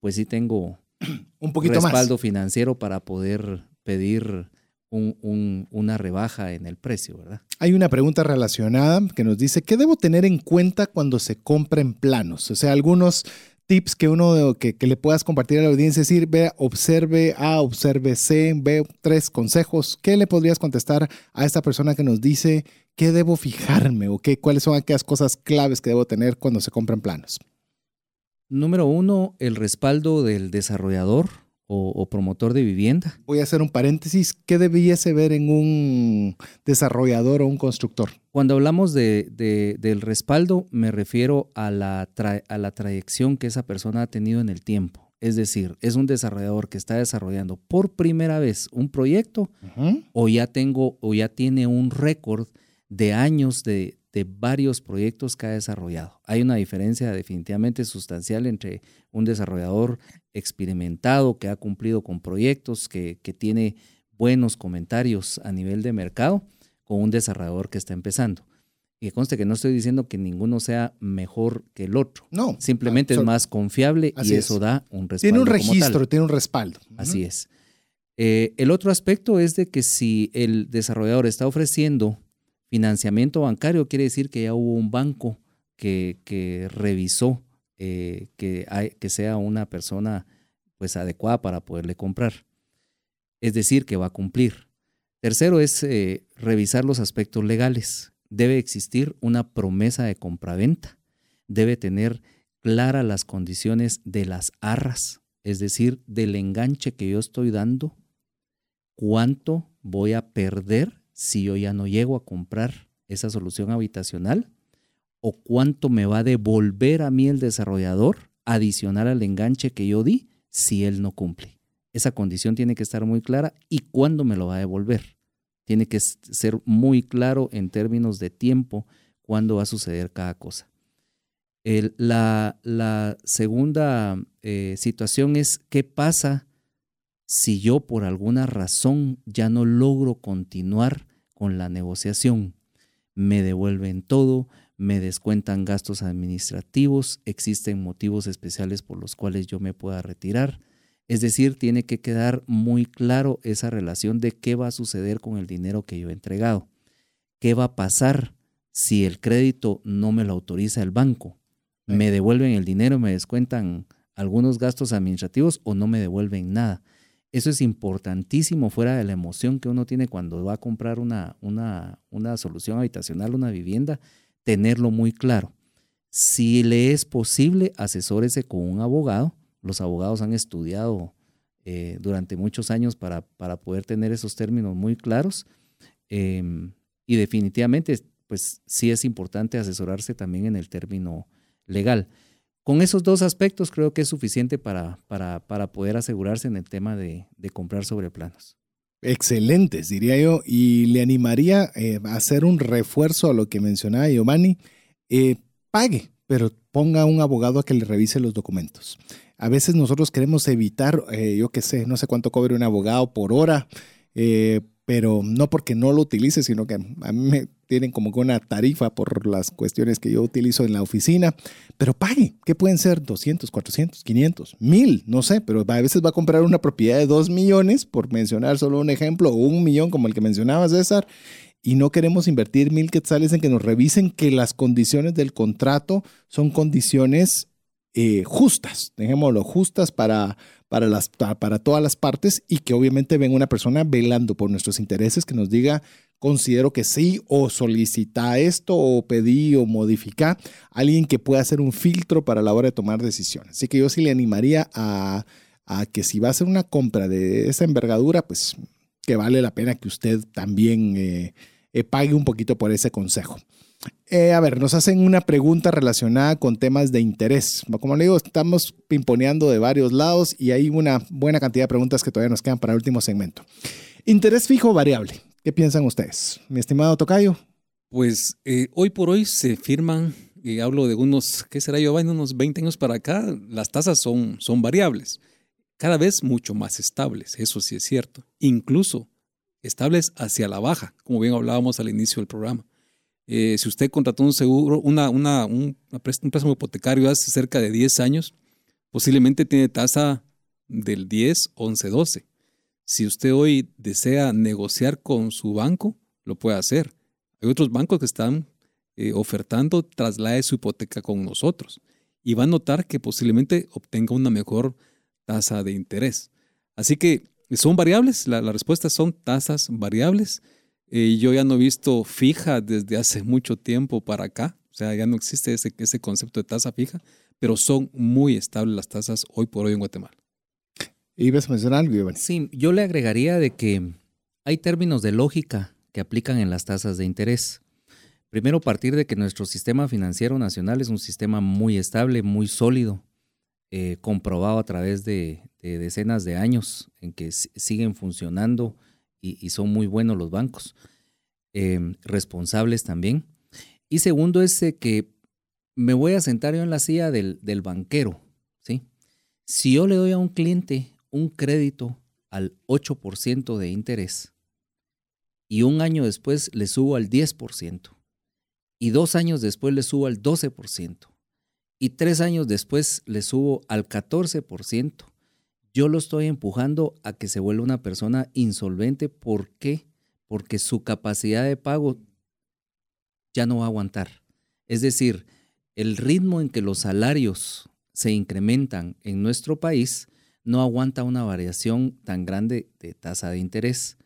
pues sí tengo Un poquito respaldo más. financiero para poder pedir un- un- una rebaja en el precio, ¿verdad? Hay una pregunta relacionada que nos dice, ¿qué debo tener en cuenta cuando se compren planos? O sea, algunos tips que uno que, que le puedas compartir a la audiencia, es decir, vea, observe A, observe C, ve tres consejos. ¿Qué le podrías contestar a esta persona que nos dice qué debo fijarme o qué, cuáles son aquellas cosas claves que debo tener cuando se compran planos? Número uno, el respaldo del desarrollador o, o promotor de vivienda. Voy a hacer un paréntesis. ¿Qué debiese ver en un desarrollador o un constructor? Cuando hablamos de, de- del respaldo, me refiero a la, tra- a la trayección que esa persona ha tenido en el tiempo. Es decir, es un desarrollador que está desarrollando por primera vez un proyecto o ya tengo o ya tiene un récord de años de, de varios proyectos que ha desarrollado. Hay una diferencia definitivamente sustancial entre un desarrollador experimentado que ha cumplido con proyectos, que, que tiene buenos comentarios a nivel de mercado, con un desarrollador que está empezando. Y conste que no estoy diciendo que ninguno sea mejor que el otro. No. Simplemente es más confiable y es. eso da un respaldo. Tiene un como tal. registro, tiene un respaldo. Así es. Eh, el otro aspecto es de que si el desarrollador está ofreciendo financiamiento bancario, quiere decir que ya hubo un banco que, que revisó eh, que, que sea una persona pues adecuada para poderle comprar. Es decir, que va a cumplir. Tercero es eh, revisar los aspectos legales. Debe existir una promesa de compraventa. Debe tener claras las condiciones de las arras, es decir, del enganche que yo estoy dando, cuánto voy a perder si yo ya no llego a comprar esa solución habitacional o cuánto me va a devolver a mí el desarrollador adicional al enganche que yo di si él no cumple. Esa condición tiene que estar muy clara y cuándo me lo va a devolver. Tiene que ser muy claro en términos de tiempo cuándo va a suceder cada cosa. La segunda eh, situación es qué pasa si yo por alguna razón ya no logro continuar con la negociación. Me devuelven todo, me descuentan gastos administrativos, existen motivos especiales por los cuales yo me pueda retirar. Es decir, tiene que quedar muy claro esa relación de qué va a suceder con el dinero que yo he entregado. ¿Qué va a pasar si el crédito no me lo autoriza el banco? ¿Me devuelven el dinero, me descuentan algunos gastos administrativos o no me devuelven nada? Eso es importantísimo fuera de la emoción que uno tiene cuando va a comprar una, una, una solución habitacional, una vivienda, tenerlo muy claro. Si le es posible, asesórese con un abogado. Los abogados han estudiado eh, durante muchos años para, para poder tener esos términos muy claros. Eh, y definitivamente, pues sí es importante asesorarse también en el término legal. Con esos dos aspectos creo que es suficiente para, para, para poder asegurarse en el tema de, de comprar sobre planos. excelentes, diría yo, y le animaría eh, a hacer un refuerzo a lo que mencionaba Giovanni. Eh, pague, pero ponga un abogado a que le revise los documentos. A veces nosotros queremos evitar, eh, yo qué sé, no sé cuánto cobre un abogado por hora, pero no porque no lo utilice, sino que a mí me tienen como que una tarifa por las cuestiones que yo utilizo en la oficina, pero pague, ¿qué pueden ser? 200, 400, 500, 1000, no sé, pero a veces va a comprar una propiedad de 2 millones, por mencionar solo un ejemplo, o un millón como el que mencionaba César, y no queremos invertir mil quetzales en que nos revisen que las condiciones del contrato son condiciones eh, justas, dejémoslo, justas para, para, las, para todas las partes y que obviamente ven una persona velando por nuestros intereses que nos diga considero que sí, o solicita esto, o pedí, o modifica, alguien que pueda hacer un filtro para la hora de tomar decisiones. Así que yo sí le animaría a, que si va a hacer una compra de esa envergadura, pues que vale la pena que usted también eh, eh, pague un poquito por ese consejo. Eh, a ver, nos hacen una pregunta relacionada con temas de interés. Como le digo, estamos pimponeando de varios lados y hay una buena cantidad de preguntas que todavía nos quedan para el último segmento. Interés fijo variable. ¿Qué piensan ustedes? Mi estimado Tocayo. Pues eh, hoy por hoy se firman, y hablo de unos, ¿qué será yo? Unos 20 años para acá, las tasas son, son variables, cada vez mucho más estables, eso sí es cierto. Incluso estables hacia la baja, como bien hablábamos al inicio del programa. Eh, si usted contrató un seguro, una, un, un préstamo hipotecario hace cerca de 10 años, posiblemente tiene tasa del 10, 11, 12. Si usted hoy desea negociar con su banco, lo puede hacer. Hay otros bancos que están eh, ofertando traslade su hipoteca con nosotros y va a notar que posiblemente obtenga una mejor tasa de interés. Así que son variables, la, respuesta son tasas variables. Eh, yo ya no he visto fija desde hace mucho tiempo para acá, o sea, ya no existe ese, ese concepto de tasa fija, pero son muy estables las tasas hoy por hoy en Guatemala. ¿Ibas a mencionar algo, Iván? Sí, yo le agregaría de que hay términos de lógica que aplican en las tasas de interés. Primero, partir de que nuestro sistema financiero nacional es un sistema muy estable, muy sólido, eh, comprobado a través de, decenas de años en que siguen funcionando y, son muy buenos los bancos, em, responsables también. Y segundo es que me voy a sentar yo en la silla del, del banquero, ¿sí? Si yo le doy a un cliente un crédito al 8% de interés y un año después le subo al 10% y dos años después le subo al 12% y tres años después le subo al 14%, yo lo estoy empujando a que se vuelva una persona insolvente. ¿Por qué? Porque su capacidad de pago ya no va a aguantar. Es decir, el ritmo en que los salarios se incrementan en nuestro país no aguanta una variación tan grande de tasa de interés.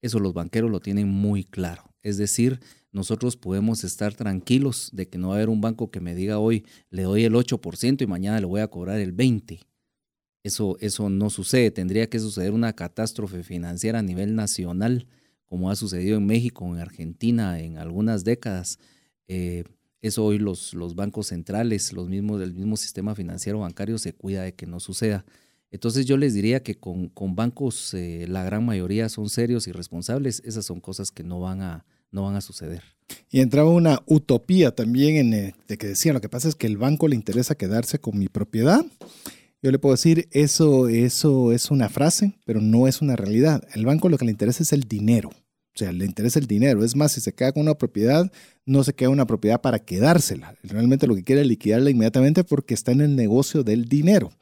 Eso los banqueros lo tienen muy claro. Es decir, nosotros podemos estar tranquilos de que no va a haber un banco que me diga hoy le doy el 8% y mañana le voy a cobrar el 20%. Eso, eso no sucede. Tendría que suceder una catástrofe financiera a nivel nacional, como ha sucedido en México, en Argentina, en algunas décadas. Eh, eso hoy los, los bancos centrales, los mismos, el mismo sistema financiero bancario se cuida de que no suceda. Entonces yo les diría que con, bancos eh, la gran mayoría son serios y responsables. Esas son cosas que no van a, no van a suceder. Y entraba una utopía también en, eh, de que decían, lo que pasa es que el banco le interesa quedarse con mi propiedad. Yo le puedo decir, eso, eso es una frase, pero no es una realidad. El banco lo que le interesa es el dinero. O sea, le interesa el dinero. Es más, si se queda con una propiedad, no se queda una propiedad para quedársela. Realmente lo que quiere es liquidarla inmediatamente porque está en el negocio del dinero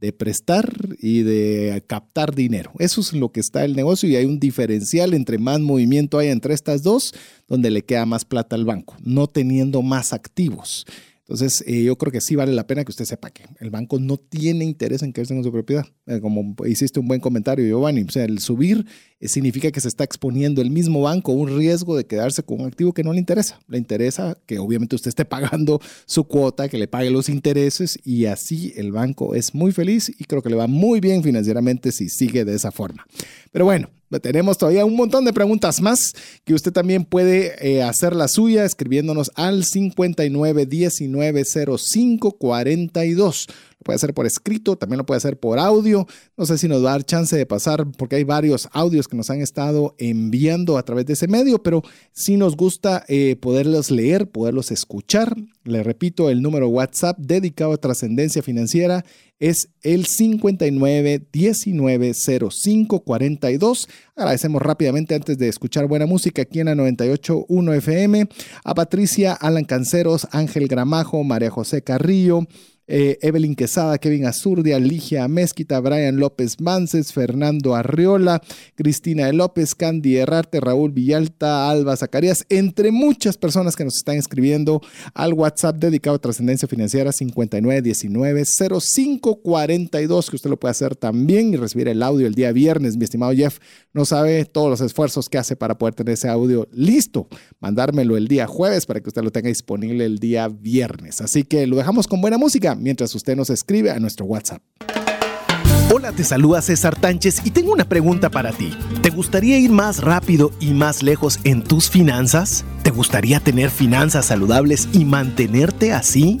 de prestar y de captar dinero. Eso es lo que está el negocio y hay un diferencial entre más movimiento hay entre estas dos, donde le queda más plata al banco, no teniendo más activos. Entonces, eh, yo creo que sí vale la pena que usted sepa que el banco no tiene interés en quedarse con su propiedad. Eh, como hiciste un buen comentario, Giovanni, o sea, el subir eh, significa que se está exponiendo el mismo banco a un riesgo de quedarse con un activo que no le interesa. Le interesa que obviamente usted esté pagando su cuota, que le pague los intereses y así el banco es muy feliz y creo que le va muy bien financieramente si sigue de esa forma. Pero bueno, tenemos todavía un montón de preguntas más que usted también puede eh, hacer la suya escribiéndonos al 59 19 05 42 puede hacer por escrito, también lo puede hacer por audio. No sé si nos va a dar chance de pasar porque hay varios audios que nos han estado enviando a través de ese medio, pero sí nos gusta eh, poderlos leer, poderlos escuchar. Le repito, el número WhatsApp dedicado a trascendencia financiera es el 59190542. Agradecemos rápidamente antes de escuchar buena música aquí en la 98.1 FM a Patricia, Alan Canceros, Ángel Gramajo, María José Carrillo, eh, Evelyn Quesada, Kevin Azurdia, Ligia Mezquita, Brian López Mances, Fernando Arriola, Cristina López, Candy Herrarte, Raúl Villalta, Alba Zacarías, entre muchas personas que nos están escribiendo al WhatsApp dedicado a Trascendencia Financiera 59190542, que usted lo puede hacer también y recibir el audio el día viernes. Mi estimado Jeff no sabe todos los esfuerzos que hace para poder tener ese audio listo, mandármelo el día jueves para que usted lo tenga disponible el día viernes. Así que lo dejamos con buena música mientras usted nos escribe a nuestro WhatsApp. Hola, te saluda César Tánchez y tengo una pregunta para ti. ¿Te gustaría ir más rápido y más lejos en tus finanzas? ¿Te gustaría tener finanzas saludables y mantenerte así?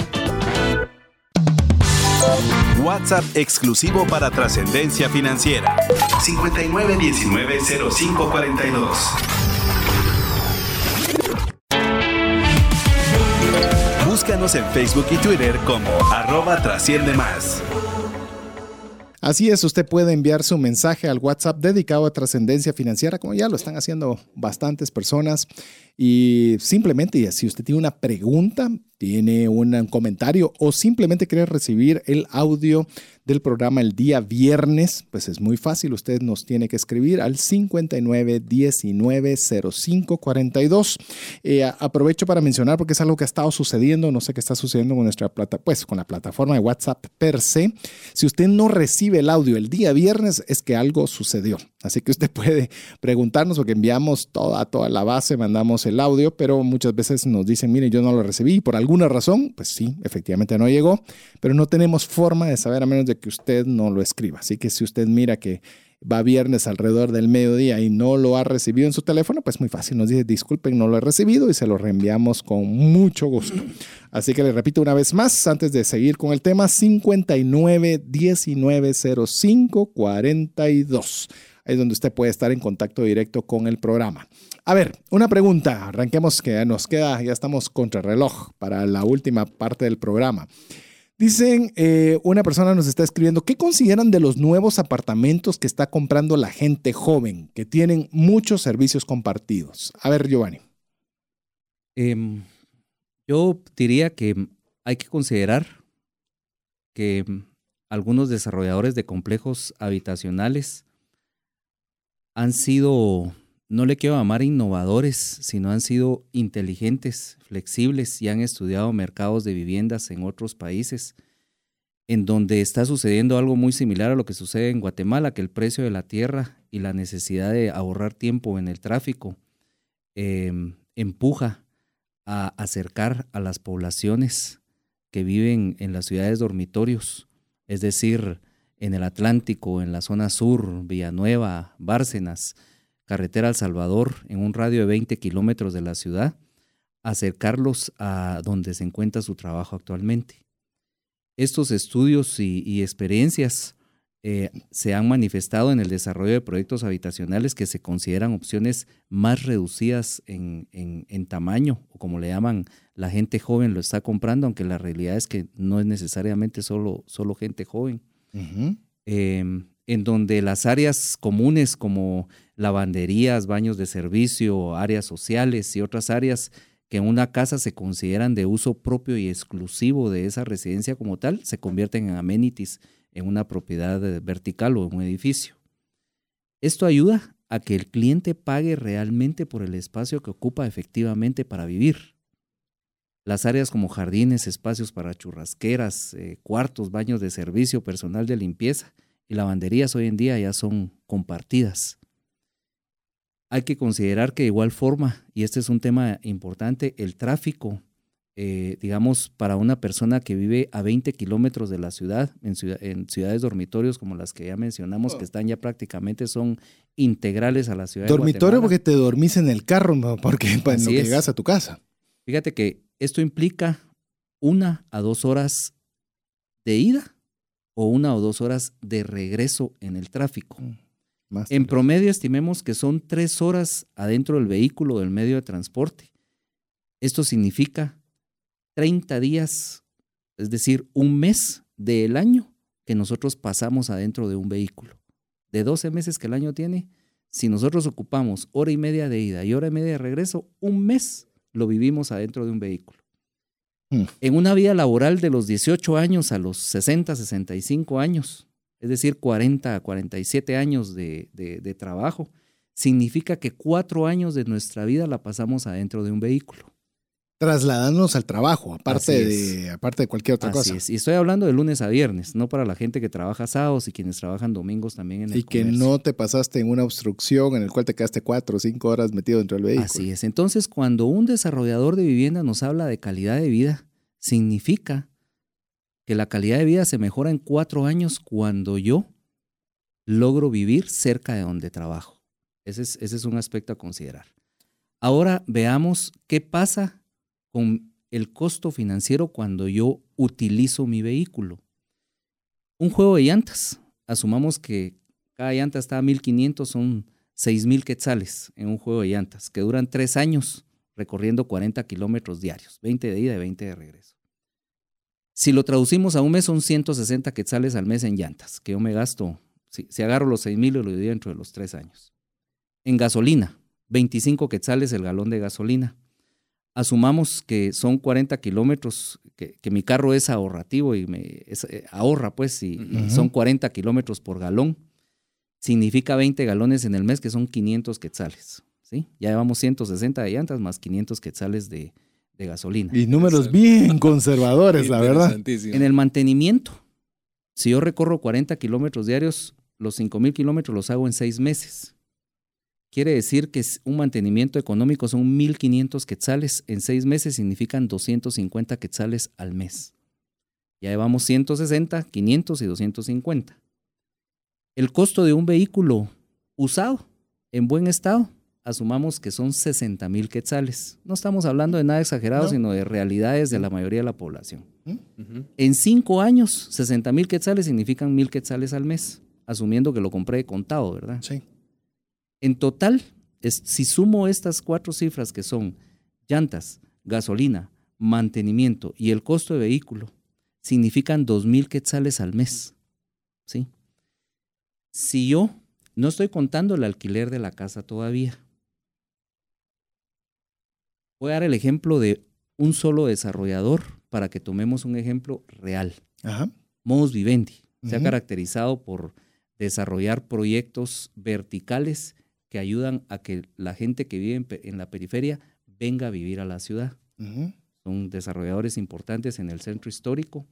WhatsApp exclusivo para trascendencia financiera. 59190542. Búscanos en Facebook y Twitter como arroba trasciende más. Así es, usted puede enviar su mensaje al WhatsApp dedicado a trascendencia financiera, como ya lo están haciendo bastantes personas. Y simplemente, si usted tiene una pregunta, tiene un comentario o simplemente quiere recibir el audio del programa el día viernes, pues es muy fácil. Usted nos tiene que escribir al 59190542. Eh, aprovecho para mencionar porque es algo que ha estado sucediendo. No sé qué está sucediendo con nuestra plata, pues con la plataforma de WhatsApp per se. Si usted no recibe el audio el día viernes, es que algo sucedió. Así que usted puede preguntarnos porque enviamos toda, toda la base, mandamos el audio, pero muchas veces nos dicen, mire, yo no lo recibí por alguna razón, pues sí, efectivamente no llegó, pero no tenemos forma de saber a menos de que usted no lo escriba. Así que si usted mira que va viernes alrededor del mediodía y no lo ha recibido en su teléfono, pues muy fácil, nos dice disculpen, no lo he recibido y se lo reenviamos con mucho gusto. Así que le repito una vez más, antes de seguir con el tema, 59 19 05 42 es donde usted puede estar en contacto directo con el programa. A ver, una pregunta. Arranquemos que nos queda, ya estamos contra reloj para la última parte del programa. Dicen, eh, una persona nos está escribiendo, ¿qué consideran de los nuevos apartamentos que está comprando la gente joven, que tienen muchos servicios compartidos? A ver, Giovanni. Em, yo diría que hay que considerar que algunos desarrolladores de complejos habitacionales han sido, no le quiero llamar innovadores, sino han sido inteligentes, flexibles y han estudiado mercados de viviendas en otros países, en donde está sucediendo algo muy similar a lo que sucede en Guatemala, que el precio de la tierra y la necesidad de ahorrar tiempo en el tráfico em, empuja a acercar a las poblaciones que viven en las ciudades dormitorios, es decir, en el Atlántico, en la zona sur, Villanueva, Bárcenas, carretera al Salvador, en un radio de 20 kilómetros de la ciudad, acercarlos a donde se encuentra su trabajo actualmente. Estos estudios y, experiencias eh, se han manifestado en el desarrollo de proyectos habitacionales que se consideran opciones más reducidas en, tamaño, o como le llaman, la gente joven lo está comprando, aunque la realidad es que no es necesariamente solo, solo gente joven. Em, en donde las áreas comunes como lavanderías, baños de servicio, áreas sociales y otras áreas que en una casa se consideran de uso propio y exclusivo de esa residencia como tal, se convierten en amenities en una propiedad eh, vertical o en un edificio. Esto ayuda a que el cliente pague realmente por el espacio que ocupa efectivamente para vivir. Las áreas como jardines, espacios para churrasqueras, eh, cuartos, baños de servicio, personal de limpieza y lavanderías hoy en día ya son compartidas hay que considerar que de igual forma, y este es un tema importante, el tráfico, eh, digamos, para una persona que vive a 20 kilómetros de la ciudad en, ciudades dormitorios como las que ya mencionamos, que oh. están ya prácticamente son integrales a la ciudad. Dormitorio porque te dormís en el carro, ¿no? porque pues, no llegas a tu casa. Fíjate que esto implica una a dos horas de ida o una o dos horas de regreso en el tráfico. Mm en promedio estimemos que son tres horas adentro del vehículo del medio de transporte. Esto significa 30 días, es decir, un mes del año que nosotros pasamos adentro de un vehículo. De 12 meses que el año tiene, si nosotros ocupamos hora y media de ida y hora y media de regreso, un mes lo vivimos adentro de un vehículo. Hmm. En una vida laboral de los 18 años a los 60, 65 años, es decir, 40 a 47 años de, trabajo, significa que cuatro años de nuestra vida la pasamos adentro de un vehículo. Trasladándonos al trabajo, aparte, de, aparte de cualquier otra Así cosa. Es. Y estoy hablando de lunes a viernes, no para la gente que trabaja sábados y quienes trabajan domingos también en el Y que no te pasaste en una obstrucción en el cual te quedaste cuatro o cinco horas metido dentro del vehículo. Así es. Entonces, cuando un desarrollador de vivienda nos habla de calidad de vida, significa que la calidad de vida se mejora en cuatro años cuando yo logro vivir cerca de donde trabajo. Ese es, ese es un aspecto a considerar. Ahora veamos qué pasa con el costo financiero cuando yo utilizo mi vehículo. Un juego de llantas. Asumamos que cada llanta está a 1500, son 6000 quetzales en un juego de llantas, que duran tres años recorriendo 40 kilómetros diarios, 20 de ida y 20 de regreso. Si lo traducimos a un mes, son 160 quetzales al mes en llantas, que yo me gasto, si, agarro los 6 mil y lo divido dentro de los tres años. En gasolina, 25 quetzales el galón de gasolina. Asumamos que son 40 kilómetros, que, mi carro es ahorrativo y me eh, ahorra, pues, y, son 40 kilómetros por galón. Significa 20 galones en el mes, que son 500 quetzales. ¿sí? Ya llevamos 160 de llantas más 500 quetzales de, de gasolina. Y números bien conservadores, la verdad. En el mantenimiento, si yo recorro 40 kilómetros diarios, los 5 mil kilómetros los hago en seis meses. Quiere decir que un mantenimiento económico son 1.500 quetzales. En seis meses significan 250 quetzales al mes. Ya llevamos 160, 500 y 250. El costo de un vehículo usado, en buen estado, asumamos que son 60 mil quetzales. No estamos hablando de nada exagerado, sino de realidades de la mayoría de la población. En cinco años, 60 mil quetzales significan mil quetzales al mes, asumiendo que lo compré contado, ¿verdad? Sí. En total, si sumo estas cuatro cifras que son llantas, gasolina, mantenimiento y el costo de vehículo, significan dos mil quetzales al mes. ¿Sí? Si yo no estoy contando el alquiler de la casa todavía, Voy a dar el ejemplo de un solo desarrollador para que tomemos un ejemplo real. Ajá. Modus Vivendi se ha caracterizado por desarrollar proyectos verticales que ayudan a que la gente que vive en, la periferia venga a vivir a la ciudad. Son desarrolladores importantes en el centro histórico.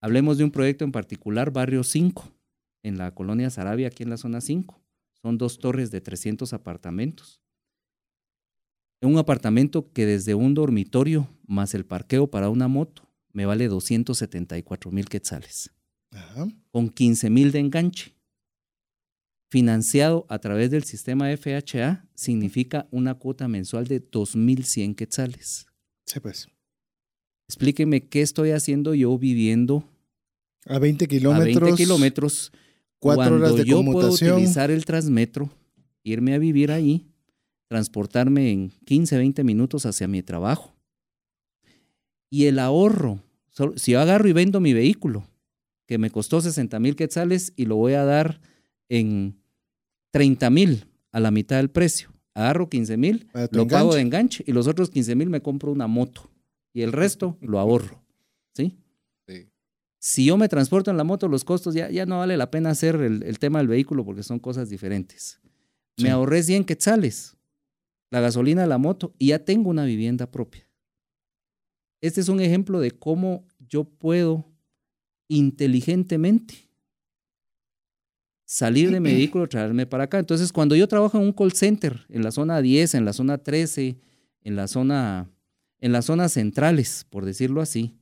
Hablemos de un proyecto en particular, Barrio 5, en la colonia Sarabia, aquí en la zona 5. Son dos torres de 300 apartamentos un apartamento que desde un dormitorio más el parqueo para una moto me vale 274 mil quetzales. Con 15 mil de enganche. Financiado a través del sistema FHA significa una cuota mensual de 2.100 quetzales. Sí, pues. Explíqueme qué estoy haciendo yo viviendo A 20 a kilómetros. 20 kilómetros cuatro horas de yo puedo utilizar el transmetro, irme a vivir ahí, transportarme en 15, 20 minutos hacia mi trabajo. Y el ahorro, si yo agarro y vendo mi vehículo, que me costó 60 mil quetzales y lo voy a dar en 30 mil a la mitad del precio, agarro 15 mil, lo pago de enganche y los otros 15 mil me compro una moto y el resto lo ahorro. ¿Sí? Sí. Si yo me transporto en la moto, los costos ya, ya no vale la pena hacer el, el tema del vehículo porque son cosas diferentes. Sí. Me ahorré 100 quetzales, la gasolina de la moto y ya tengo una vivienda propia. Este es un ejemplo de cómo yo puedo inteligentemente salir de mi vehículo, traerme para acá. Entonces, cuando yo trabajo en un call center, en la zona 10, en la zona 13, en la zona, en las zonas centrales, por decirlo así,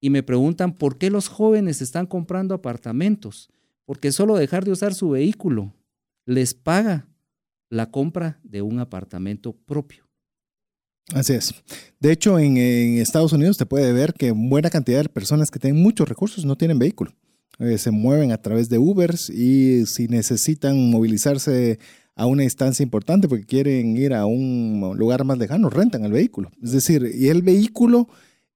y me preguntan por qué los jóvenes están comprando apartamentos, porque solo dejar de usar su vehículo les paga la compra de un apartamento propio. Así es. De hecho, en, en Estados Unidos te puede ver que buena cantidad de personas que tienen muchos recursos no tienen vehículo. Eh, se mueven a través de Ubers y si necesitan movilizarse a una instancia importante porque quieren ir a un lugar más lejano, rentan el vehículo. Es decir, y el vehículo,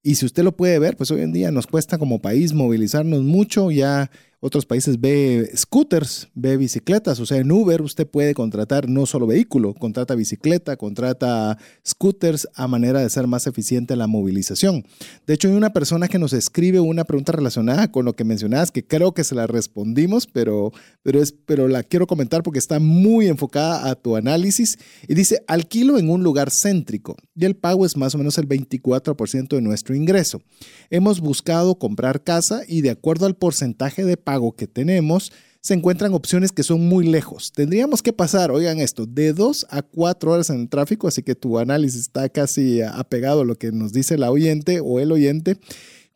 y si usted lo puede ver, pues hoy en día nos cuesta como país movilizarnos mucho, ya otros países ve scooters, ve bicicletas, o sea, en Uber usted puede contratar no solo vehículo, contrata bicicleta, contrata scooters a manera de ser más eficiente la movilización. De hecho, hay una persona que nos escribe una pregunta relacionada con lo que mencionabas, que creo que se la respondimos, pero, pero, es, pero la quiero comentar porque está muy enfocada a tu análisis. Y dice, alquilo en un lugar céntrico y el pago es más o menos el 24% de nuestro ingreso. Hemos buscado comprar casa y de acuerdo al porcentaje de pago que tenemos, se encuentran opciones que son muy lejos. Tendríamos que pasar, oigan esto, de dos a cuatro horas en el tráfico, así que tu análisis está casi apegado a lo que nos dice la oyente o el oyente.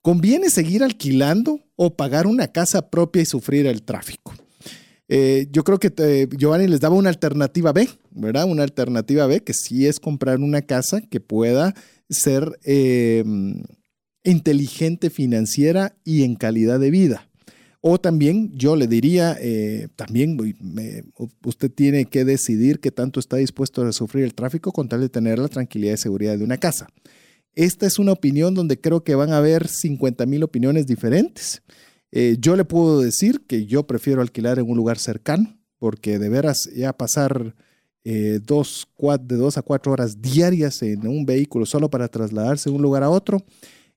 ¿Conviene seguir alquilando o pagar una casa propia y sufrir el tráfico? Eh, yo creo que te- Giovanni les daba una alternativa B, ¿verdad? Una alternativa B que sí es comprar una casa que pueda ser eh, inteligente financiera y en calidad de vida. O también yo le diría, eh, también usted tiene que decidir qué tanto está dispuesto a sufrir el tráfico con tal de tener la tranquilidad y seguridad de una casa. Esta es una opinión donde creo que van a haber 50 mil opiniones diferentes. Eh, yo le puedo decir que yo prefiero alquilar en un lugar cercano, porque de veras ya pasar eh, dos, de dos a cuatro horas diarias en un vehículo solo para trasladarse de un lugar a otro,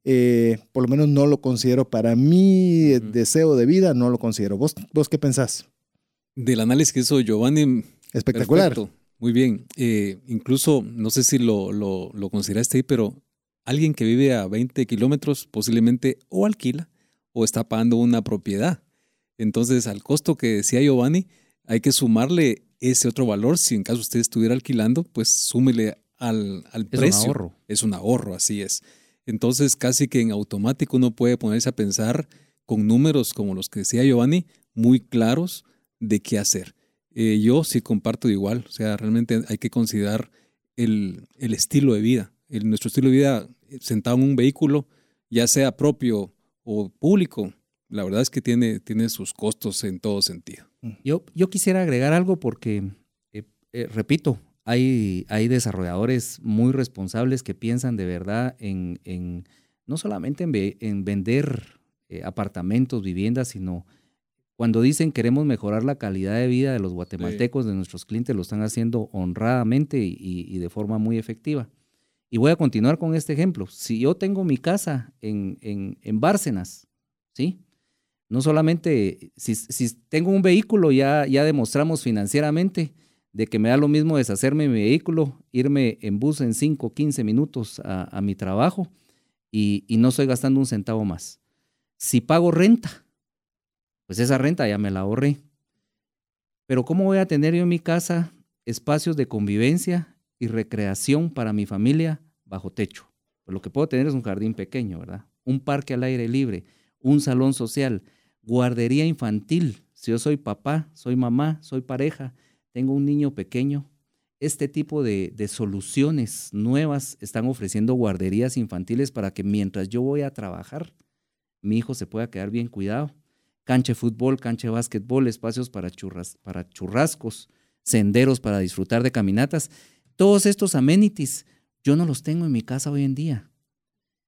eh, por lo menos no lo considero para mi deseo de vida, no lo considero. ¿Vos, vos qué pensás? Del análisis que hizo Giovanni, Espectacular. Perfecto, Muy bien. Eh, incluso, no sé si lo, lo, lo consideraste ahí, pero alguien que vive a 20 kilómetros posiblemente o alquila o está pagando una propiedad. Entonces, al costo que decía Giovanni, hay que sumarle ese otro valor. Si en caso usted estuviera alquilando, pues súmele al, al Es precio. un ahorro. Es un ahorro, así es. Entonces, casi que en automático uno puede ponerse a pensar con números como los que decía Giovanni, muy claros de qué hacer. Eh, yo sí comparto igual, o sea, realmente hay que considerar el, estilo de vida. Nuestro estilo de vida eh, sentado en un vehículo, ya sea propio o público, la verdad es que tiene, sus costos en todo sentido. Yo, quisiera agregar algo porque, eh, repito, hay, hay desarrolladores muy responsables que piensan de verdad en, en no solamente en, ve- en vender eh, apartamentos, viviendas, sino cuando dicen queremos mejorar la calidad de vida de los guatemaltecos, de nuestros clientes, lo están haciendo honradamente y, y de forma muy efectiva. Y voy a continuar con este ejemplo. Si yo tengo mi casa en, en, en Bárcenas, ¿sí? no solamente, si, si tengo un vehículo, ya, ya demostramos financieramente de que me da lo mismo deshacerme de mi vehículo, irme en bus en 5, 15 minutos a, a mi trabajo y, y no estoy gastando un centavo más. Si pago renta, pues esa renta ya me la ahorré. Pero ¿cómo voy a tener yo en mi casa espacios de convivencia y recreación para mi familia bajo techo? Pues lo que puedo tener es un jardín pequeño, ¿verdad? Un parque al aire libre, un salón social, guardería infantil, si yo soy papá, soy mamá, soy pareja, tengo un niño pequeño, este tipo de, soluciones nuevas están ofreciendo guarderías infantiles para que mientras yo voy a trabajar, mi hijo se pueda quedar bien cuidado. Cancha de fútbol, cancha de básquetbol, espacios para, churras, para churrascos, senderos para disfrutar de caminatas. Todos estos amenities yo no los tengo en mi casa hoy en día.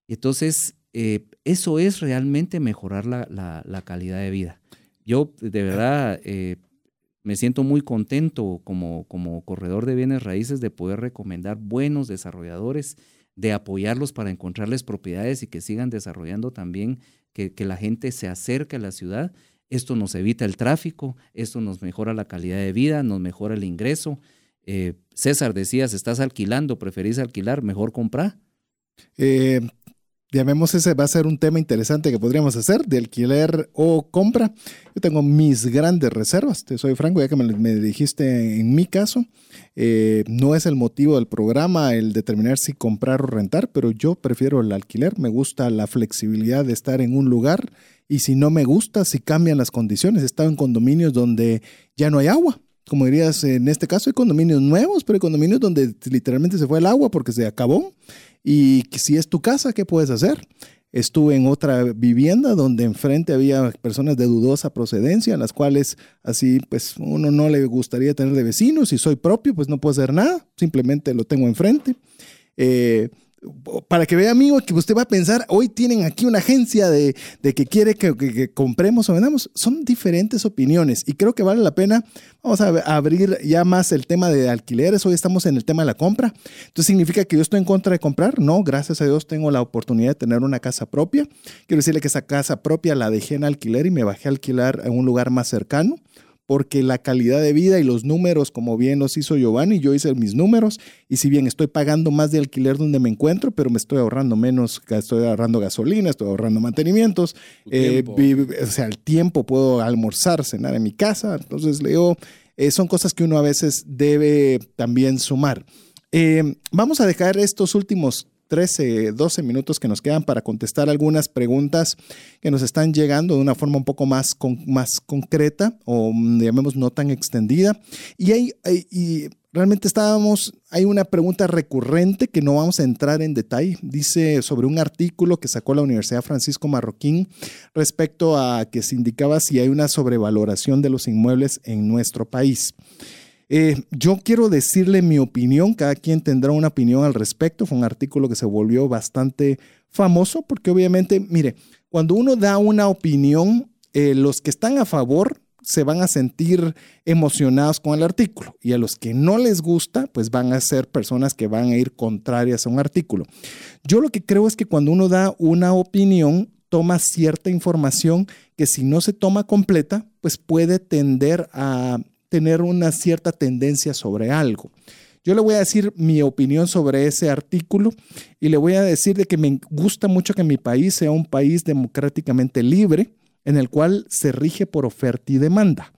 Entonces, eh, eso es realmente mejorar la, la, calidad de vida. Yo de verdad eh, me siento muy contento como, como corredor de bienes raíces de poder recomendar buenos desarrolladores, de apoyarlos para encontrarles propiedades y que sigan desarrollando también, que, que la gente se acerque a la ciudad. Esto nos evita el tráfico, esto nos mejora la calidad de vida, nos mejora el ingreso. Eh, César, decías, estás alquilando, preferís alquilar, mejor comprar. Eh, llamemos ese, va a ser un tema interesante que podríamos hacer, de alquiler o compra. Yo tengo mis grandes reservas, te soy franco, ya que me, dijiste en mi caso, eh, no es el motivo del programa el determinar si comprar o rentar, pero yo prefiero el alquiler, me gusta la flexibilidad de estar en un lugar y si no me gusta, si cambian las condiciones, he estado en condominios donde ya no hay agua, como dirías, en este caso hay condominios nuevos, pero hay condominios donde literalmente se fue el agua porque se acabó y si es tu casa, ¿qué puedes hacer? Estuve en otra vivienda donde enfrente había personas de dudosa procedencia, en las cuales así pues uno no le gustaría tener de vecinos. Si soy propio, pues no puedo hacer nada, simplemente lo tengo enfrente. Eh, para que vea, amigo, que usted va a pensar, hoy tienen aquí una agencia de, que quiere que, compremos o vendamos. Son diferentes opiniones y creo que vale la pena. Vamos a abrir ya más el tema de alquileres. Hoy estamos en el tema de la compra. Entonces, ¿significa que yo estoy en contra de comprar? No, gracias a Dios tengo la oportunidad de tener una casa propia. Quiero decirle que esa casa propia la dejé en alquiler y me bajé a alquilar en un lugar más cercano porque la calidad de vida y los números, como bien los hizo Giovanni, yo hice mis números, y si bien estoy pagando más de alquiler donde me encuentro, pero me estoy ahorrando menos, estoy ahorrando gasolina, estoy ahorrando mantenimientos, eh, o sea, el tiempo puedo almorzar, cenar en mi casa, entonces leo, eh, son cosas que uno a veces debe también sumar. Eh, vamos a dejar estos últimos 13, 12 minutos que nos quedan para contestar algunas preguntas que nos están llegando de una forma un poco más, más concreta o mm, llamemos no tan extendida. Y, hay, realmente estábamos, hay una pregunta recurrente que no vamos a entrar en detalle. Dice sobre un artículo que sacó la Universidad Francisco Marroquín respecto a que se indicaba si hay una sobrevaloración de los inmuebles en nuestro país. Eh, yo quiero decirle mi opinión, cada quien tendrá una opinión al respecto. Fue un artículo que se volvió bastante famoso porque obviamente, mire, cuando uno da una opinión, eh, los que están a favor se van a sentir emocionados con el artículo y a los que no les gusta, pues van a ser personas que van a ir contrarias a un artículo. Yo lo que creo es que cuando uno da una opinión, toma cierta información que si no se toma completa, pues puede tender a tener una cierta tendencia sobre algo. Yo le voy a decir mi opinión sobre ese artículo y le voy a decir de que me gusta mucho que mi país sea un país democráticamente libre en el cual se rige por oferta y demanda.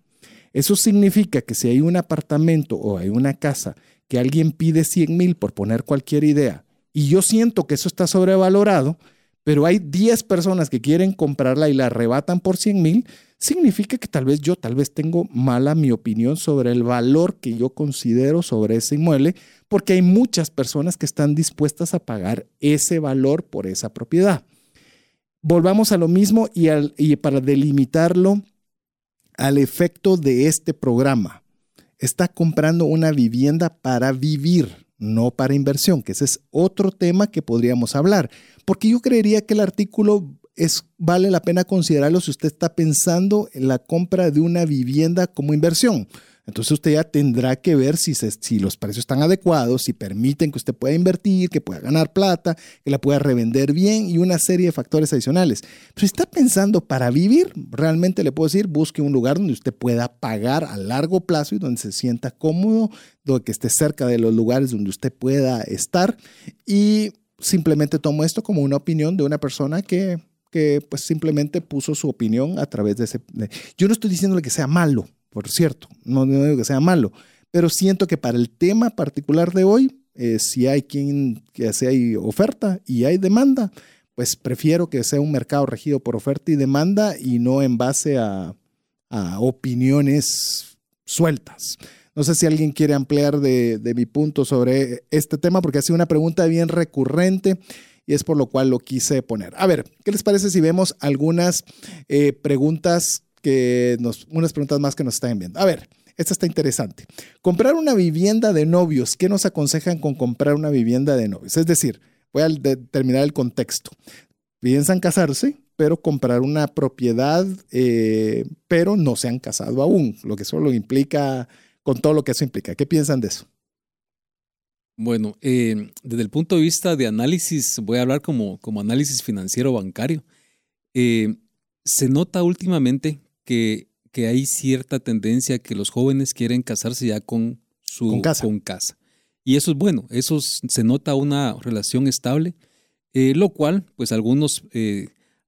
Eso significa que si hay un apartamento o hay una casa que alguien pide 100 mil por poner cualquier idea y yo siento que eso está sobrevalorado, pero hay 10 personas que quieren comprarla y la arrebatan por 100 mil, significa que tal vez yo tal vez tengo mala mi opinión sobre el valor que yo considero sobre ese inmueble, porque hay muchas personas que están dispuestas a pagar ese valor por esa propiedad. Volvamos a lo mismo y, y para delimitarlo al efecto de este programa. Está comprando una vivienda para vivir, no para inversión, que ese es otro tema que podríamos hablar, porque yo creería que el artículo es, vale la pena considerarlo si usted está pensando en la compra de una vivienda como inversión. Entonces usted ya tendrá que ver si, si los precios están adecuados, si permiten que usted pueda invertir, que pueda ganar plata, que la pueda revender bien y una serie de factores adicionales. Pero si está pensando para vivir, realmente le puedo decir, busque un lugar donde usted pueda pagar a largo plazo y donde se sienta cómodo, donde que esté cerca de los lugares donde usted pueda estar. Y simplemente tomo esto como una opinión de una persona que que pues simplemente puso su opinión a través de ese... yo no estoy diciéndole que sea malo, por cierto, no, digo que sea malo, pero siento que para el tema particular de hoy, eh, si hay quien, que si hay oferta y hay demanda, pues prefiero que sea un mercado regido por oferta y demanda y no en base a, a opiniones sueltas. No sé si alguien quiere ampliar de, de, mi punto sobre este tema, porque ha sido una pregunta bien recurrente y es por lo cual lo quise poner. A ver, ¿qué les parece si vemos algunas eh, preguntas que nos, unas preguntas más que nos están enviando? A ver, esta está interesante. Comprar una vivienda de novios. ¿Qué nos aconsejan con comprar una vivienda de novios? Es decir, voy a determinar el contexto. Piensan casarse, pero comprar una propiedad, eh, pero no se han casado aún, lo que solo implica, con todo lo que eso implica. ¿Qué piensan de eso? Bueno, eh, desde el punto de vista de análisis, voy a hablar como, como análisis financiero bancario. Eh, se nota últimamente que, que, hay cierta tendencia que los jóvenes quieren casarse ya con su con casa. Con casa. Y eso es bueno, eso se nota una relación estable, lo cual, pues algunos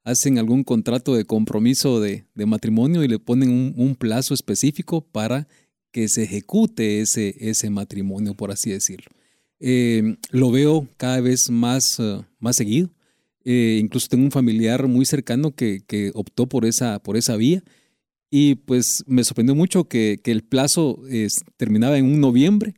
hacen algún contrato de compromiso de, de matrimonio y le ponen un, un, plazo específico para que se ejecute ese, ese matrimonio, por así decirlo. Eh, lo veo cada vez más, uh, más seguido. Eh, incluso tengo un familiar muy cercano que, que, optó por esa, por esa vía y pues me sorprendió mucho que, que el plazo es, terminaba en un noviembre,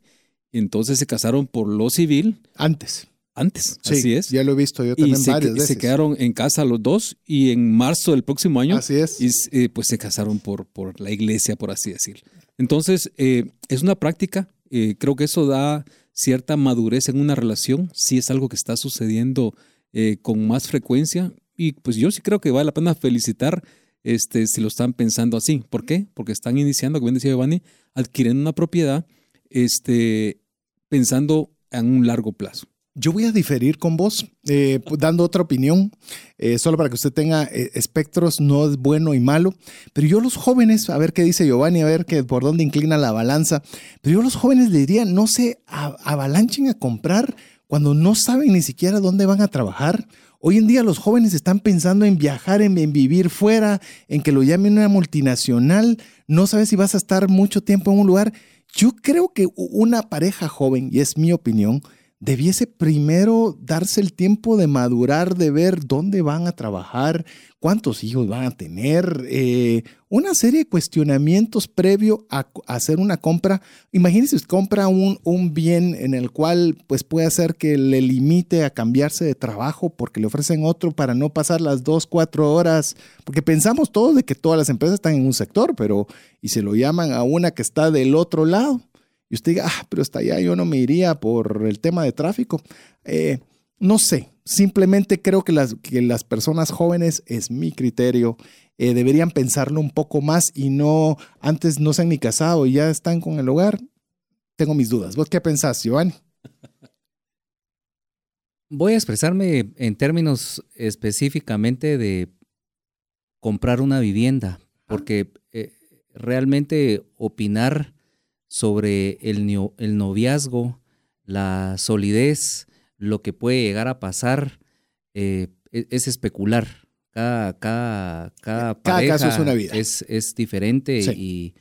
entonces se casaron por lo civil. Antes antes. Sí, así es. Ya lo he visto yo también y se, varias veces. Se quedaron en casa los dos y en marzo del próximo año. Así es. Y, eh, pues se casaron por, por la iglesia, por así decirlo. Entonces, eh, es una práctica. Eh, creo que eso da cierta madurez en una relación. Sí es algo que está sucediendo eh, con más frecuencia. Y pues yo sí creo que vale la pena felicitar este, si lo están pensando así. ¿Por qué? Porque están iniciando, como bien decía Giovanni, adquiriendo una propiedad este, pensando en un largo plazo. Yo voy a diferir con vos, eh, dando otra opinión, eh, solo para que usted tenga eh, espectros, no es bueno y malo. Pero yo los jóvenes, a ver qué dice Giovanni, a ver que, por dónde inclina la balanza. Pero yo los jóvenes le diría, no se avalanchen a comprar cuando no saben ni siquiera dónde van a trabajar. Hoy en día los jóvenes están pensando en viajar, en, vivir fuera, en que lo llamen una multinacional. No sabes si vas a estar mucho tiempo en un lugar. Yo creo que una pareja joven, y es mi opinión, debiese primero darse el tiempo de madurar, de ver dónde van a trabajar, cuántos hijos van a tener, eh, una serie de cuestionamientos previo a, hacer una compra. Imagínense, compra un, un, bien en el cual pues puede hacer que le limite a cambiarse de trabajo porque le ofrecen otro para no pasar las dos, cuatro horas, porque pensamos todos de que todas las empresas están en un sector, pero y se lo llaman a una que está del otro lado y usted diga, ah, pero hasta allá yo no me iría por el tema de tráfico. Eh, no sé, simplemente creo que las, que las personas jóvenes, es mi criterio, eh, deberían pensarlo un poco más y no, antes no se han ni casado y ya están con el hogar. Tengo mis dudas. ¿Vos qué pensás, Giovanni? Voy a expresarme en términos específicamente de comprar una vivienda, porque eh, realmente opinar sobre el, el noviazgo, la solidez, lo que puede llegar a pasar, eh, es, especular. Cada, cada, cada, cada caso es una vida. Es, es diferente sí. y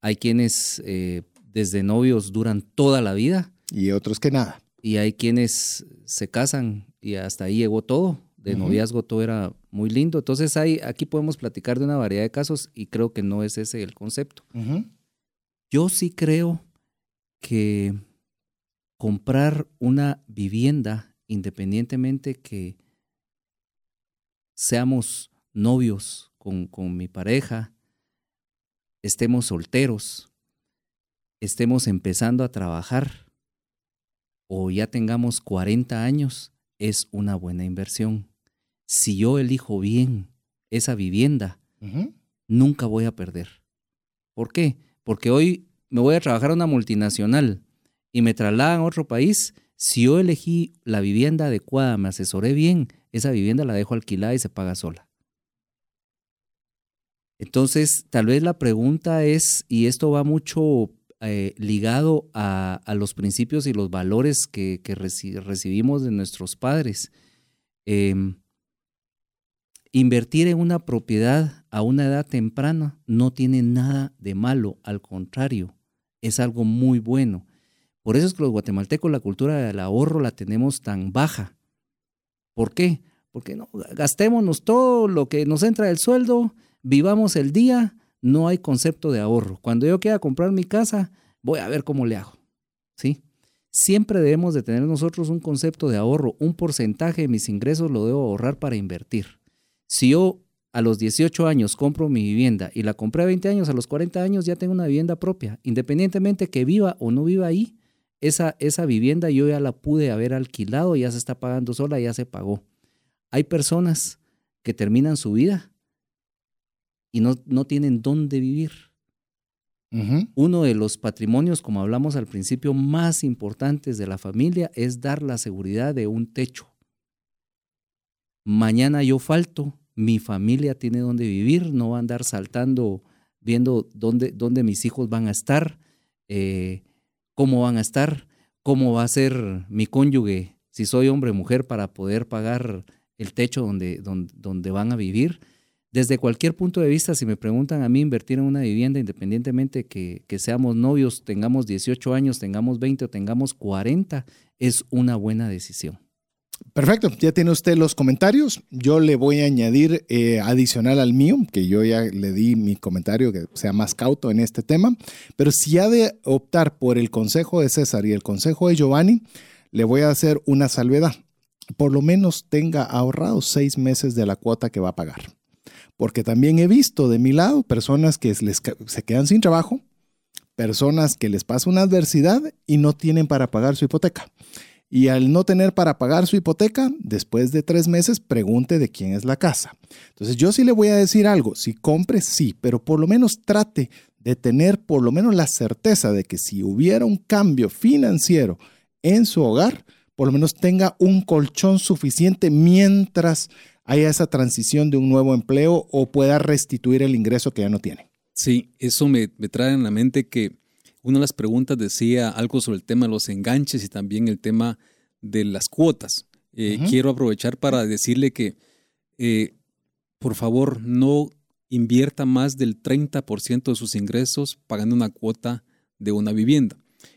hay quienes eh, desde novios duran toda la vida. Y otros que nada. Y hay quienes se casan y hasta ahí llegó todo. De uh -huh. noviazgo todo era muy lindo. Entonces hay, aquí podemos platicar de una variedad de casos y creo que no es ese el concepto. Uh -huh. Yo sí creo que comprar una vivienda, independientemente que seamos novios con, con, mi pareja, estemos solteros, estemos empezando a trabajar o ya tengamos 40 años, es una buena inversión. Si yo elijo bien esa vivienda, uh -huh. nunca voy a perder. ¿Por qué? Porque hoy me voy a trabajar a una multinacional y me trasladan a otro país. Si yo elegí la vivienda adecuada, me asesoré bien, esa vivienda la dejo alquilada y se paga sola. Entonces, tal vez la pregunta es, y esto va mucho eh, ligado a, los principios y los valores que, que reci recibimos de nuestros padres. Eh, invertir en una propiedad a una edad temprana no tiene nada de malo, al contrario, es algo muy bueno. Por eso es que los guatemaltecos la cultura del ahorro la tenemos tan baja. ¿Por qué? Porque no gastémonos todo lo que nos entra del sueldo, vivamos el día, no hay concepto de ahorro. Cuando yo quiera comprar mi casa, voy a ver cómo le hago. ¿Sí? Siempre debemos de tener nosotros un concepto de ahorro, un porcentaje de mis ingresos lo debo ahorrar para invertir. Si yo a los 18 años compro mi vivienda y la compré a 20 años, a los 40 años ya tengo una vivienda propia, independientemente que viva o no viva ahí, esa, esa vivienda yo ya la pude haber alquilado, ya se está pagando sola, ya se pagó. Hay personas que terminan su vida y no, no tienen dónde vivir. Uno de los patrimonios, como hablamos al principio, más importantes de la familia es dar la seguridad de un techo. Mañana yo falto, mi familia tiene dónde vivir, no va a andar saltando viendo dónde, dónde mis hijos van a estar, eh, cómo van a estar, cómo va a ser mi cónyuge, si soy hombre o mujer, para poder pagar el techo donde, donde, donde van a vivir desde cualquier punto de vista, si me preguntan a mí invertir en una vivienda, independientemente que, que, seamos novios, tengamos 18 años, tengamos 20 o tengamos 40, es una buena decisión. Perfecto, ya tiene usted los comentarios. Yo le voy a añadir eh, adicional al mío, que yo ya le di mi comentario que sea más cauto en este tema, pero si ha de optar por el consejo de César y el consejo de Giovanni, le voy a hacer una salvedad. Por lo menos tenga ahorrados seis meses de la cuota que va a pagar porque también he visto de mi lado personas que se quedan sin trabajo, personas que les pasa una adversidad y no tienen para pagar su hipoteca. Y al no tener para pagar su hipoteca, después de tres meses, pregunte de quién es la casa. Entonces yo sí le voy a decir algo, si compre, sí, pero por lo menos trate de tener por lo menos la certeza de que si hubiera un cambio financiero en su hogar, por lo menos tenga un colchón suficiente mientras haya esa transición de un nuevo empleo o pueda restituir el ingreso que ya no tiene. Sí, eso me, trae en la mente que una de las preguntas decía algo sobre el tema de los enganches y también el tema de las cuotas. Eh, quiero aprovechar para decirle que, eh, por favor, no invierta más del 30% de sus ingresos pagando una cuota de una vivienda.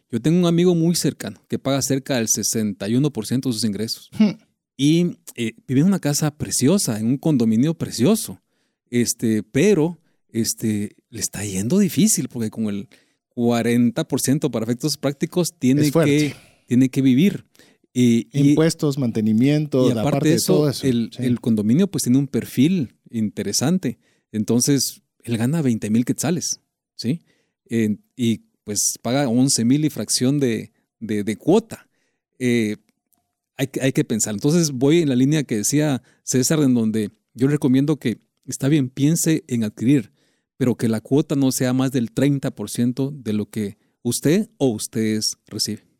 Yo tengo un amigo muy cercano que paga cerca del 61% de sus ingresos. Hmm y eh, vive en una casa preciosa, en un condominio precioso, este, pero este, le está yendo difícil porque con el 40% para efectos prácticos tiene, que, tiene que vivir. Impuestos, mantenimiento, y aparte, de eso, todo eso el, condominio pues tiene un perfil interesante. Entonces, él gana 20 mil quetzales, ¿sí? y pues paga 11 mil y fracción de, de, cuota. Eh, hay, hay que pensar. Entonces voy en la línea que decía César, en donde yo recomiendo que está bien, piense en adquirir, pero que la cuota no sea más del 30% de lo que usted o ustedes reciben.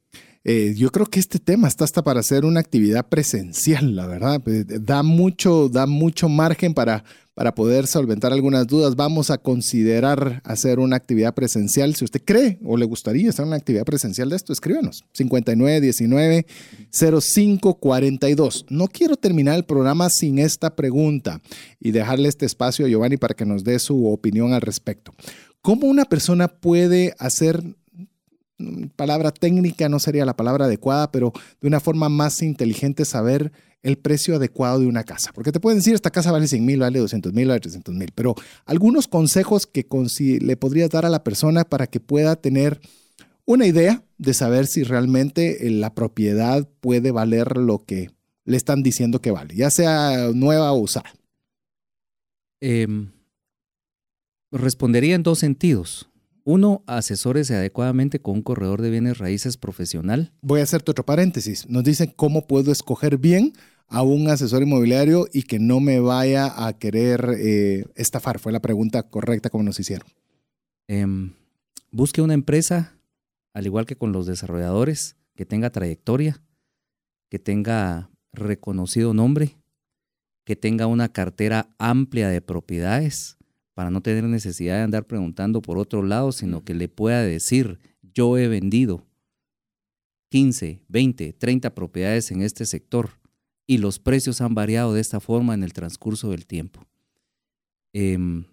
Eh, yo creo que este tema está hasta para hacer una actividad presencial, la verdad. Eh, da mucho, da mucho margen para, para poder solventar algunas dudas. Vamos a considerar hacer una actividad presencial. Si usted cree o le gustaría hacer una actividad presencial de esto, escríbanos. 5919-0542. No quiero terminar el programa sin esta pregunta y dejarle este espacio a Giovanni para que nos dé su opinión al respecto. ¿Cómo una persona puede hacer palabra técnica no sería la palabra adecuada, pero de una forma más inteligente saber el precio adecuado de una casa. Porque te pueden decir, esta casa vale 100 mil, vale 200 mil, vale 300 mil, pero algunos consejos que le podrías dar a la persona para que pueda tener una idea de saber si realmente eh, la propiedad puede valer lo que le están diciendo que vale, ya sea nueva o usada. Em, respondería en dos sentidos. Uno, asesórese adecuadamente con un corredor de bienes raíces profesional. Voy a hacerte otro paréntesis. Nos dicen cómo puedo escoger bien a un asesor inmobiliario y que no me vaya a querer eh, estafar. Fue la pregunta correcta como nos hicieron. Em, busque una empresa, al igual que con los desarrolladores, que tenga trayectoria, que tenga reconocido nombre, que tenga una cartera amplia de propiedades para no tener necesidad de andar preguntando por otro lado, sino que le pueda decir, yo he vendido 15, 20, 30 propiedades en este sector y los precios han variado de esta forma en el transcurso del tiempo. Em,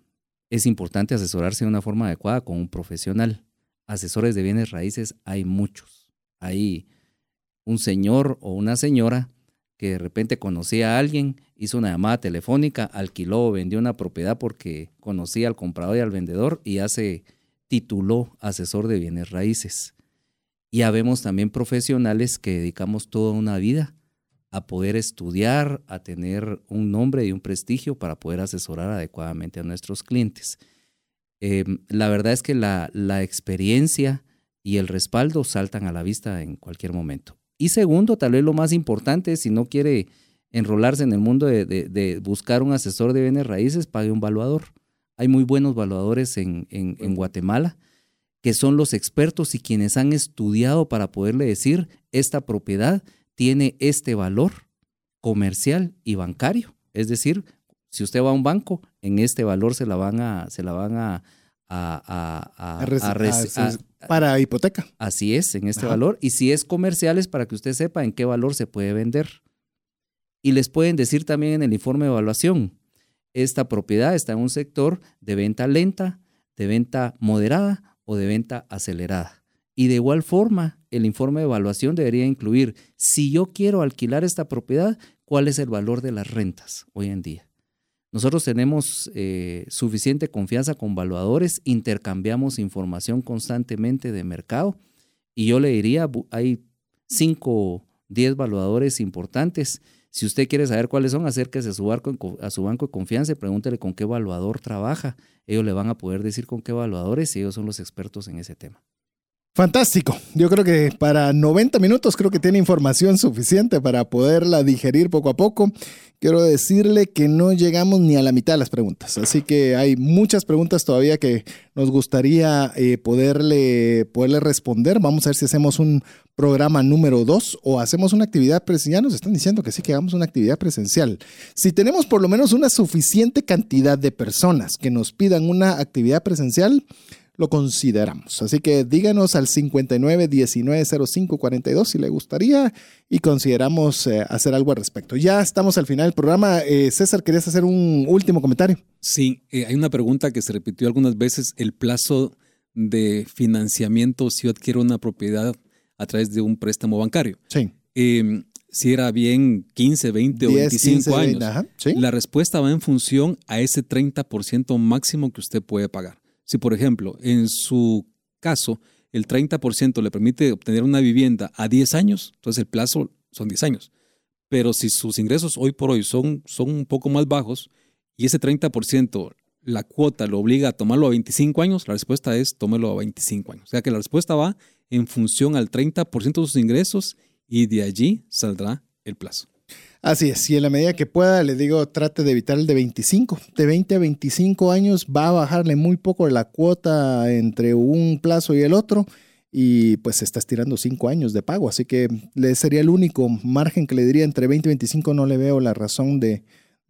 es importante asesorarse de una forma adecuada con un profesional. Asesores de bienes raíces hay muchos. Hay un señor o una señora que de repente conocía a alguien, hizo una llamada telefónica, alquiló o vendió una propiedad porque conocía al comprador y al vendedor y ya se tituló asesor de bienes raíces. Y habemos también profesionales que dedicamos toda una vida a poder estudiar, a tener un nombre y un prestigio para poder asesorar adecuadamente a nuestros clientes. Em, la verdad es que la, la experiencia y el respaldo saltan a la vista en cualquier momento. Y segundo, tal vez lo más importante, si no quiere enrolarse en el mundo de, buscar un asesor de bienes raíces, pague un valuador. Hay muy buenos valuadores en, en, Guatemala que son los expertos y quienes han estudiado para poderle decir, esta propiedad tiene este valor comercial y bancario. Es decir, si usted va a un banco, en este valor se la van a, se la van a, a, para hipoteca. Así es, en este valor. Y si es comercial es para que usted sepa en qué valor se puede vender. Y les pueden decir también en el informe de evaluación, esta propiedad está en un sector de venta lenta, de venta moderada o de venta acelerada. Y de igual forma, el informe de evaluación debería incluir, si yo quiero alquilar esta propiedad, cuál es el valor de las rentas hoy en día. Nosotros tenemos eh, suficiente confianza con valuadores, intercambiamos información constantemente de mercado y yo le diría, hay 5, 10 valuadores importantes. Si usted quiere saber cuáles son, acérquese a su, a su banco de confianza y pregúntele con qué evaluador trabaja. Ellos le van a poder decir con qué evaluadores y ellos son los expertos en ese tema. Fantástico. Yo creo que para 90 minutos creo que tiene información suficiente para poderla digerir poco a poco. Quiero decirle que no llegamos ni a la mitad de las preguntas, así que hay muchas preguntas todavía que nos gustaría eh, poderle, poderle responder. Vamos a ver si hacemos un programa número 2 o hacemos una actividad presencial. Ya nos están diciendo que sí que hagamos una actividad presencial. Si tenemos por lo menos una suficiente cantidad de personas que nos pidan una actividad presencial, lo consideramos. Así que díganos al 59 19 05 42 si le gustaría y consideramos eh, hacer algo al respecto. Ya estamos al final del programa. Eh, César, ¿querías hacer un último comentario? Sí, eh, hay una pregunta que se repitió algunas veces, el plazo de financiamiento si yo adquiero una propiedad a través de un préstamo bancario. Sí. Em, si era bien 15, 20 o 25 años. La respuesta va en función a ese 30% máximo que usted puede pagar. Si, por ejemplo, en su caso, el 30% le permite obtener una vivienda a 10 años, entonces el plazo son 10 años. Pero si sus ingresos hoy por hoy son, son un poco más bajos y ese 30% la cuota lo obliga a tomarlo a 25 años, la respuesta es tómelo a 25 años. O sea que la respuesta va en función al 30% de sus ingresos y de allí saldrá el plazo. Así es, y en la medida que pueda, le digo, trate de evitar el de 25. De 20 a 25 años va a bajarle muy poco la cuota entre un plazo y el otro y pues se está estirando 5 años de pago, así que sería el único margen que le diría entre 20 y 25, no le veo la razón de,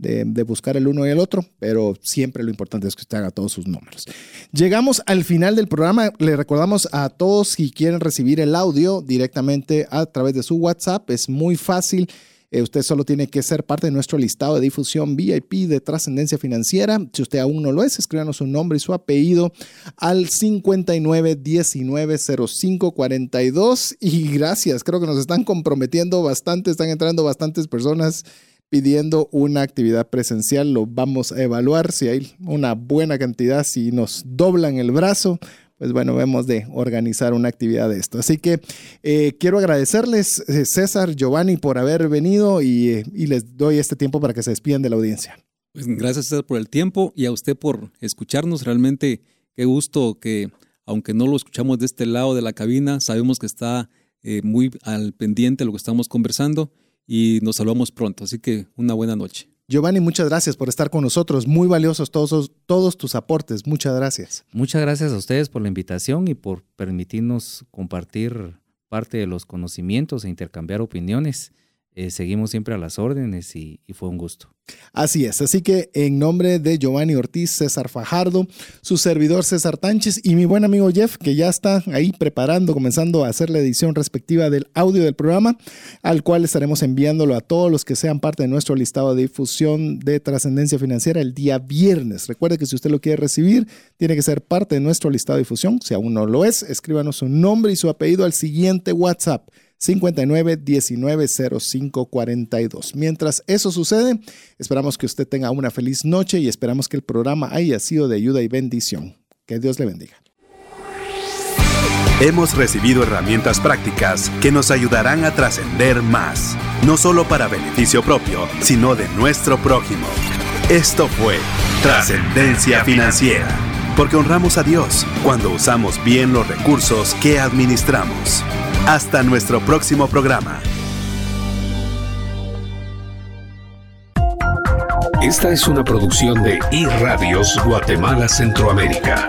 de, buscar el uno y el otro, pero siempre lo importante es que usted haga todos sus números. Llegamos al final del programa. Le recordamos a todos si quieren recibir el audio directamente a través de su WhatsApp. Es muy fácil. Eh, usted solo tiene que ser parte de nuestro listado de difusión VIP de trascendencia financiera. Si usted aún no lo es, escríbanos su nombre y su apellido al 59190542. Y gracias, creo que nos están comprometiendo bastante, están entrando bastantes personas pidiendo una actividad presencial. Lo vamos a evaluar si hay una buena cantidad, si nos doblan el brazo pues bueno, vemos de organizar una actividad de esto. Así que eh, quiero agradecerles, eh, César, Giovanni, por haber venido eh, y, les doy este tiempo para que se despidan de la audiencia. Pues gracias, César, por el tiempo y a usted por escucharnos. Realmente, qué gusto que, aunque no lo escuchamos de este lado de la cabina, sabemos que está muy al pendiente lo que estamos conversando y nos saludamos pronto. Así que una buena noche. Giovanni, muchas gracias por estar con nosotros. Muy valiosos todos, todos tus aportes. Muchas gracias. Muchas gracias a ustedes por la invitación y por permitirnos compartir parte de los conocimientos e intercambiar opiniones. Eh, seguimos siempre a las órdenes y, fue un gusto. Así es, así que en nombre de Giovanni Ortiz, César Fajardo, su servidor César Tánchez y mi buen amigo Jeff, que ya está ahí preparando, comenzando a hacer la edición respectiva del audio del programa, al cual estaremos enviándolo a todos los que sean parte de nuestro listado de difusión de trascendencia financiera el día viernes. Recuerde que si usted lo quiere recibir, tiene que ser parte de nuestro listado de difusión. Si aún no lo es, escríbanos su nombre y su apellido al siguiente WhatsApp 59 19 05 42. Mientras eso sucede, esperamos que usted tenga una feliz noche y esperamos que el programa haya sido de ayuda y bendición. Que Dios le bendiga. Hemos recibido herramientas prácticas que nos ayudarán a trascender más, no solo para beneficio propio, sino de nuestro prójimo. Esto fue Trascendencia Financiera, porque honramos a Dios cuando usamos bien los recursos que administramos. Hasta nuestro próximo programa. Esta es una producción de iRadios Guatemala Centroamérica.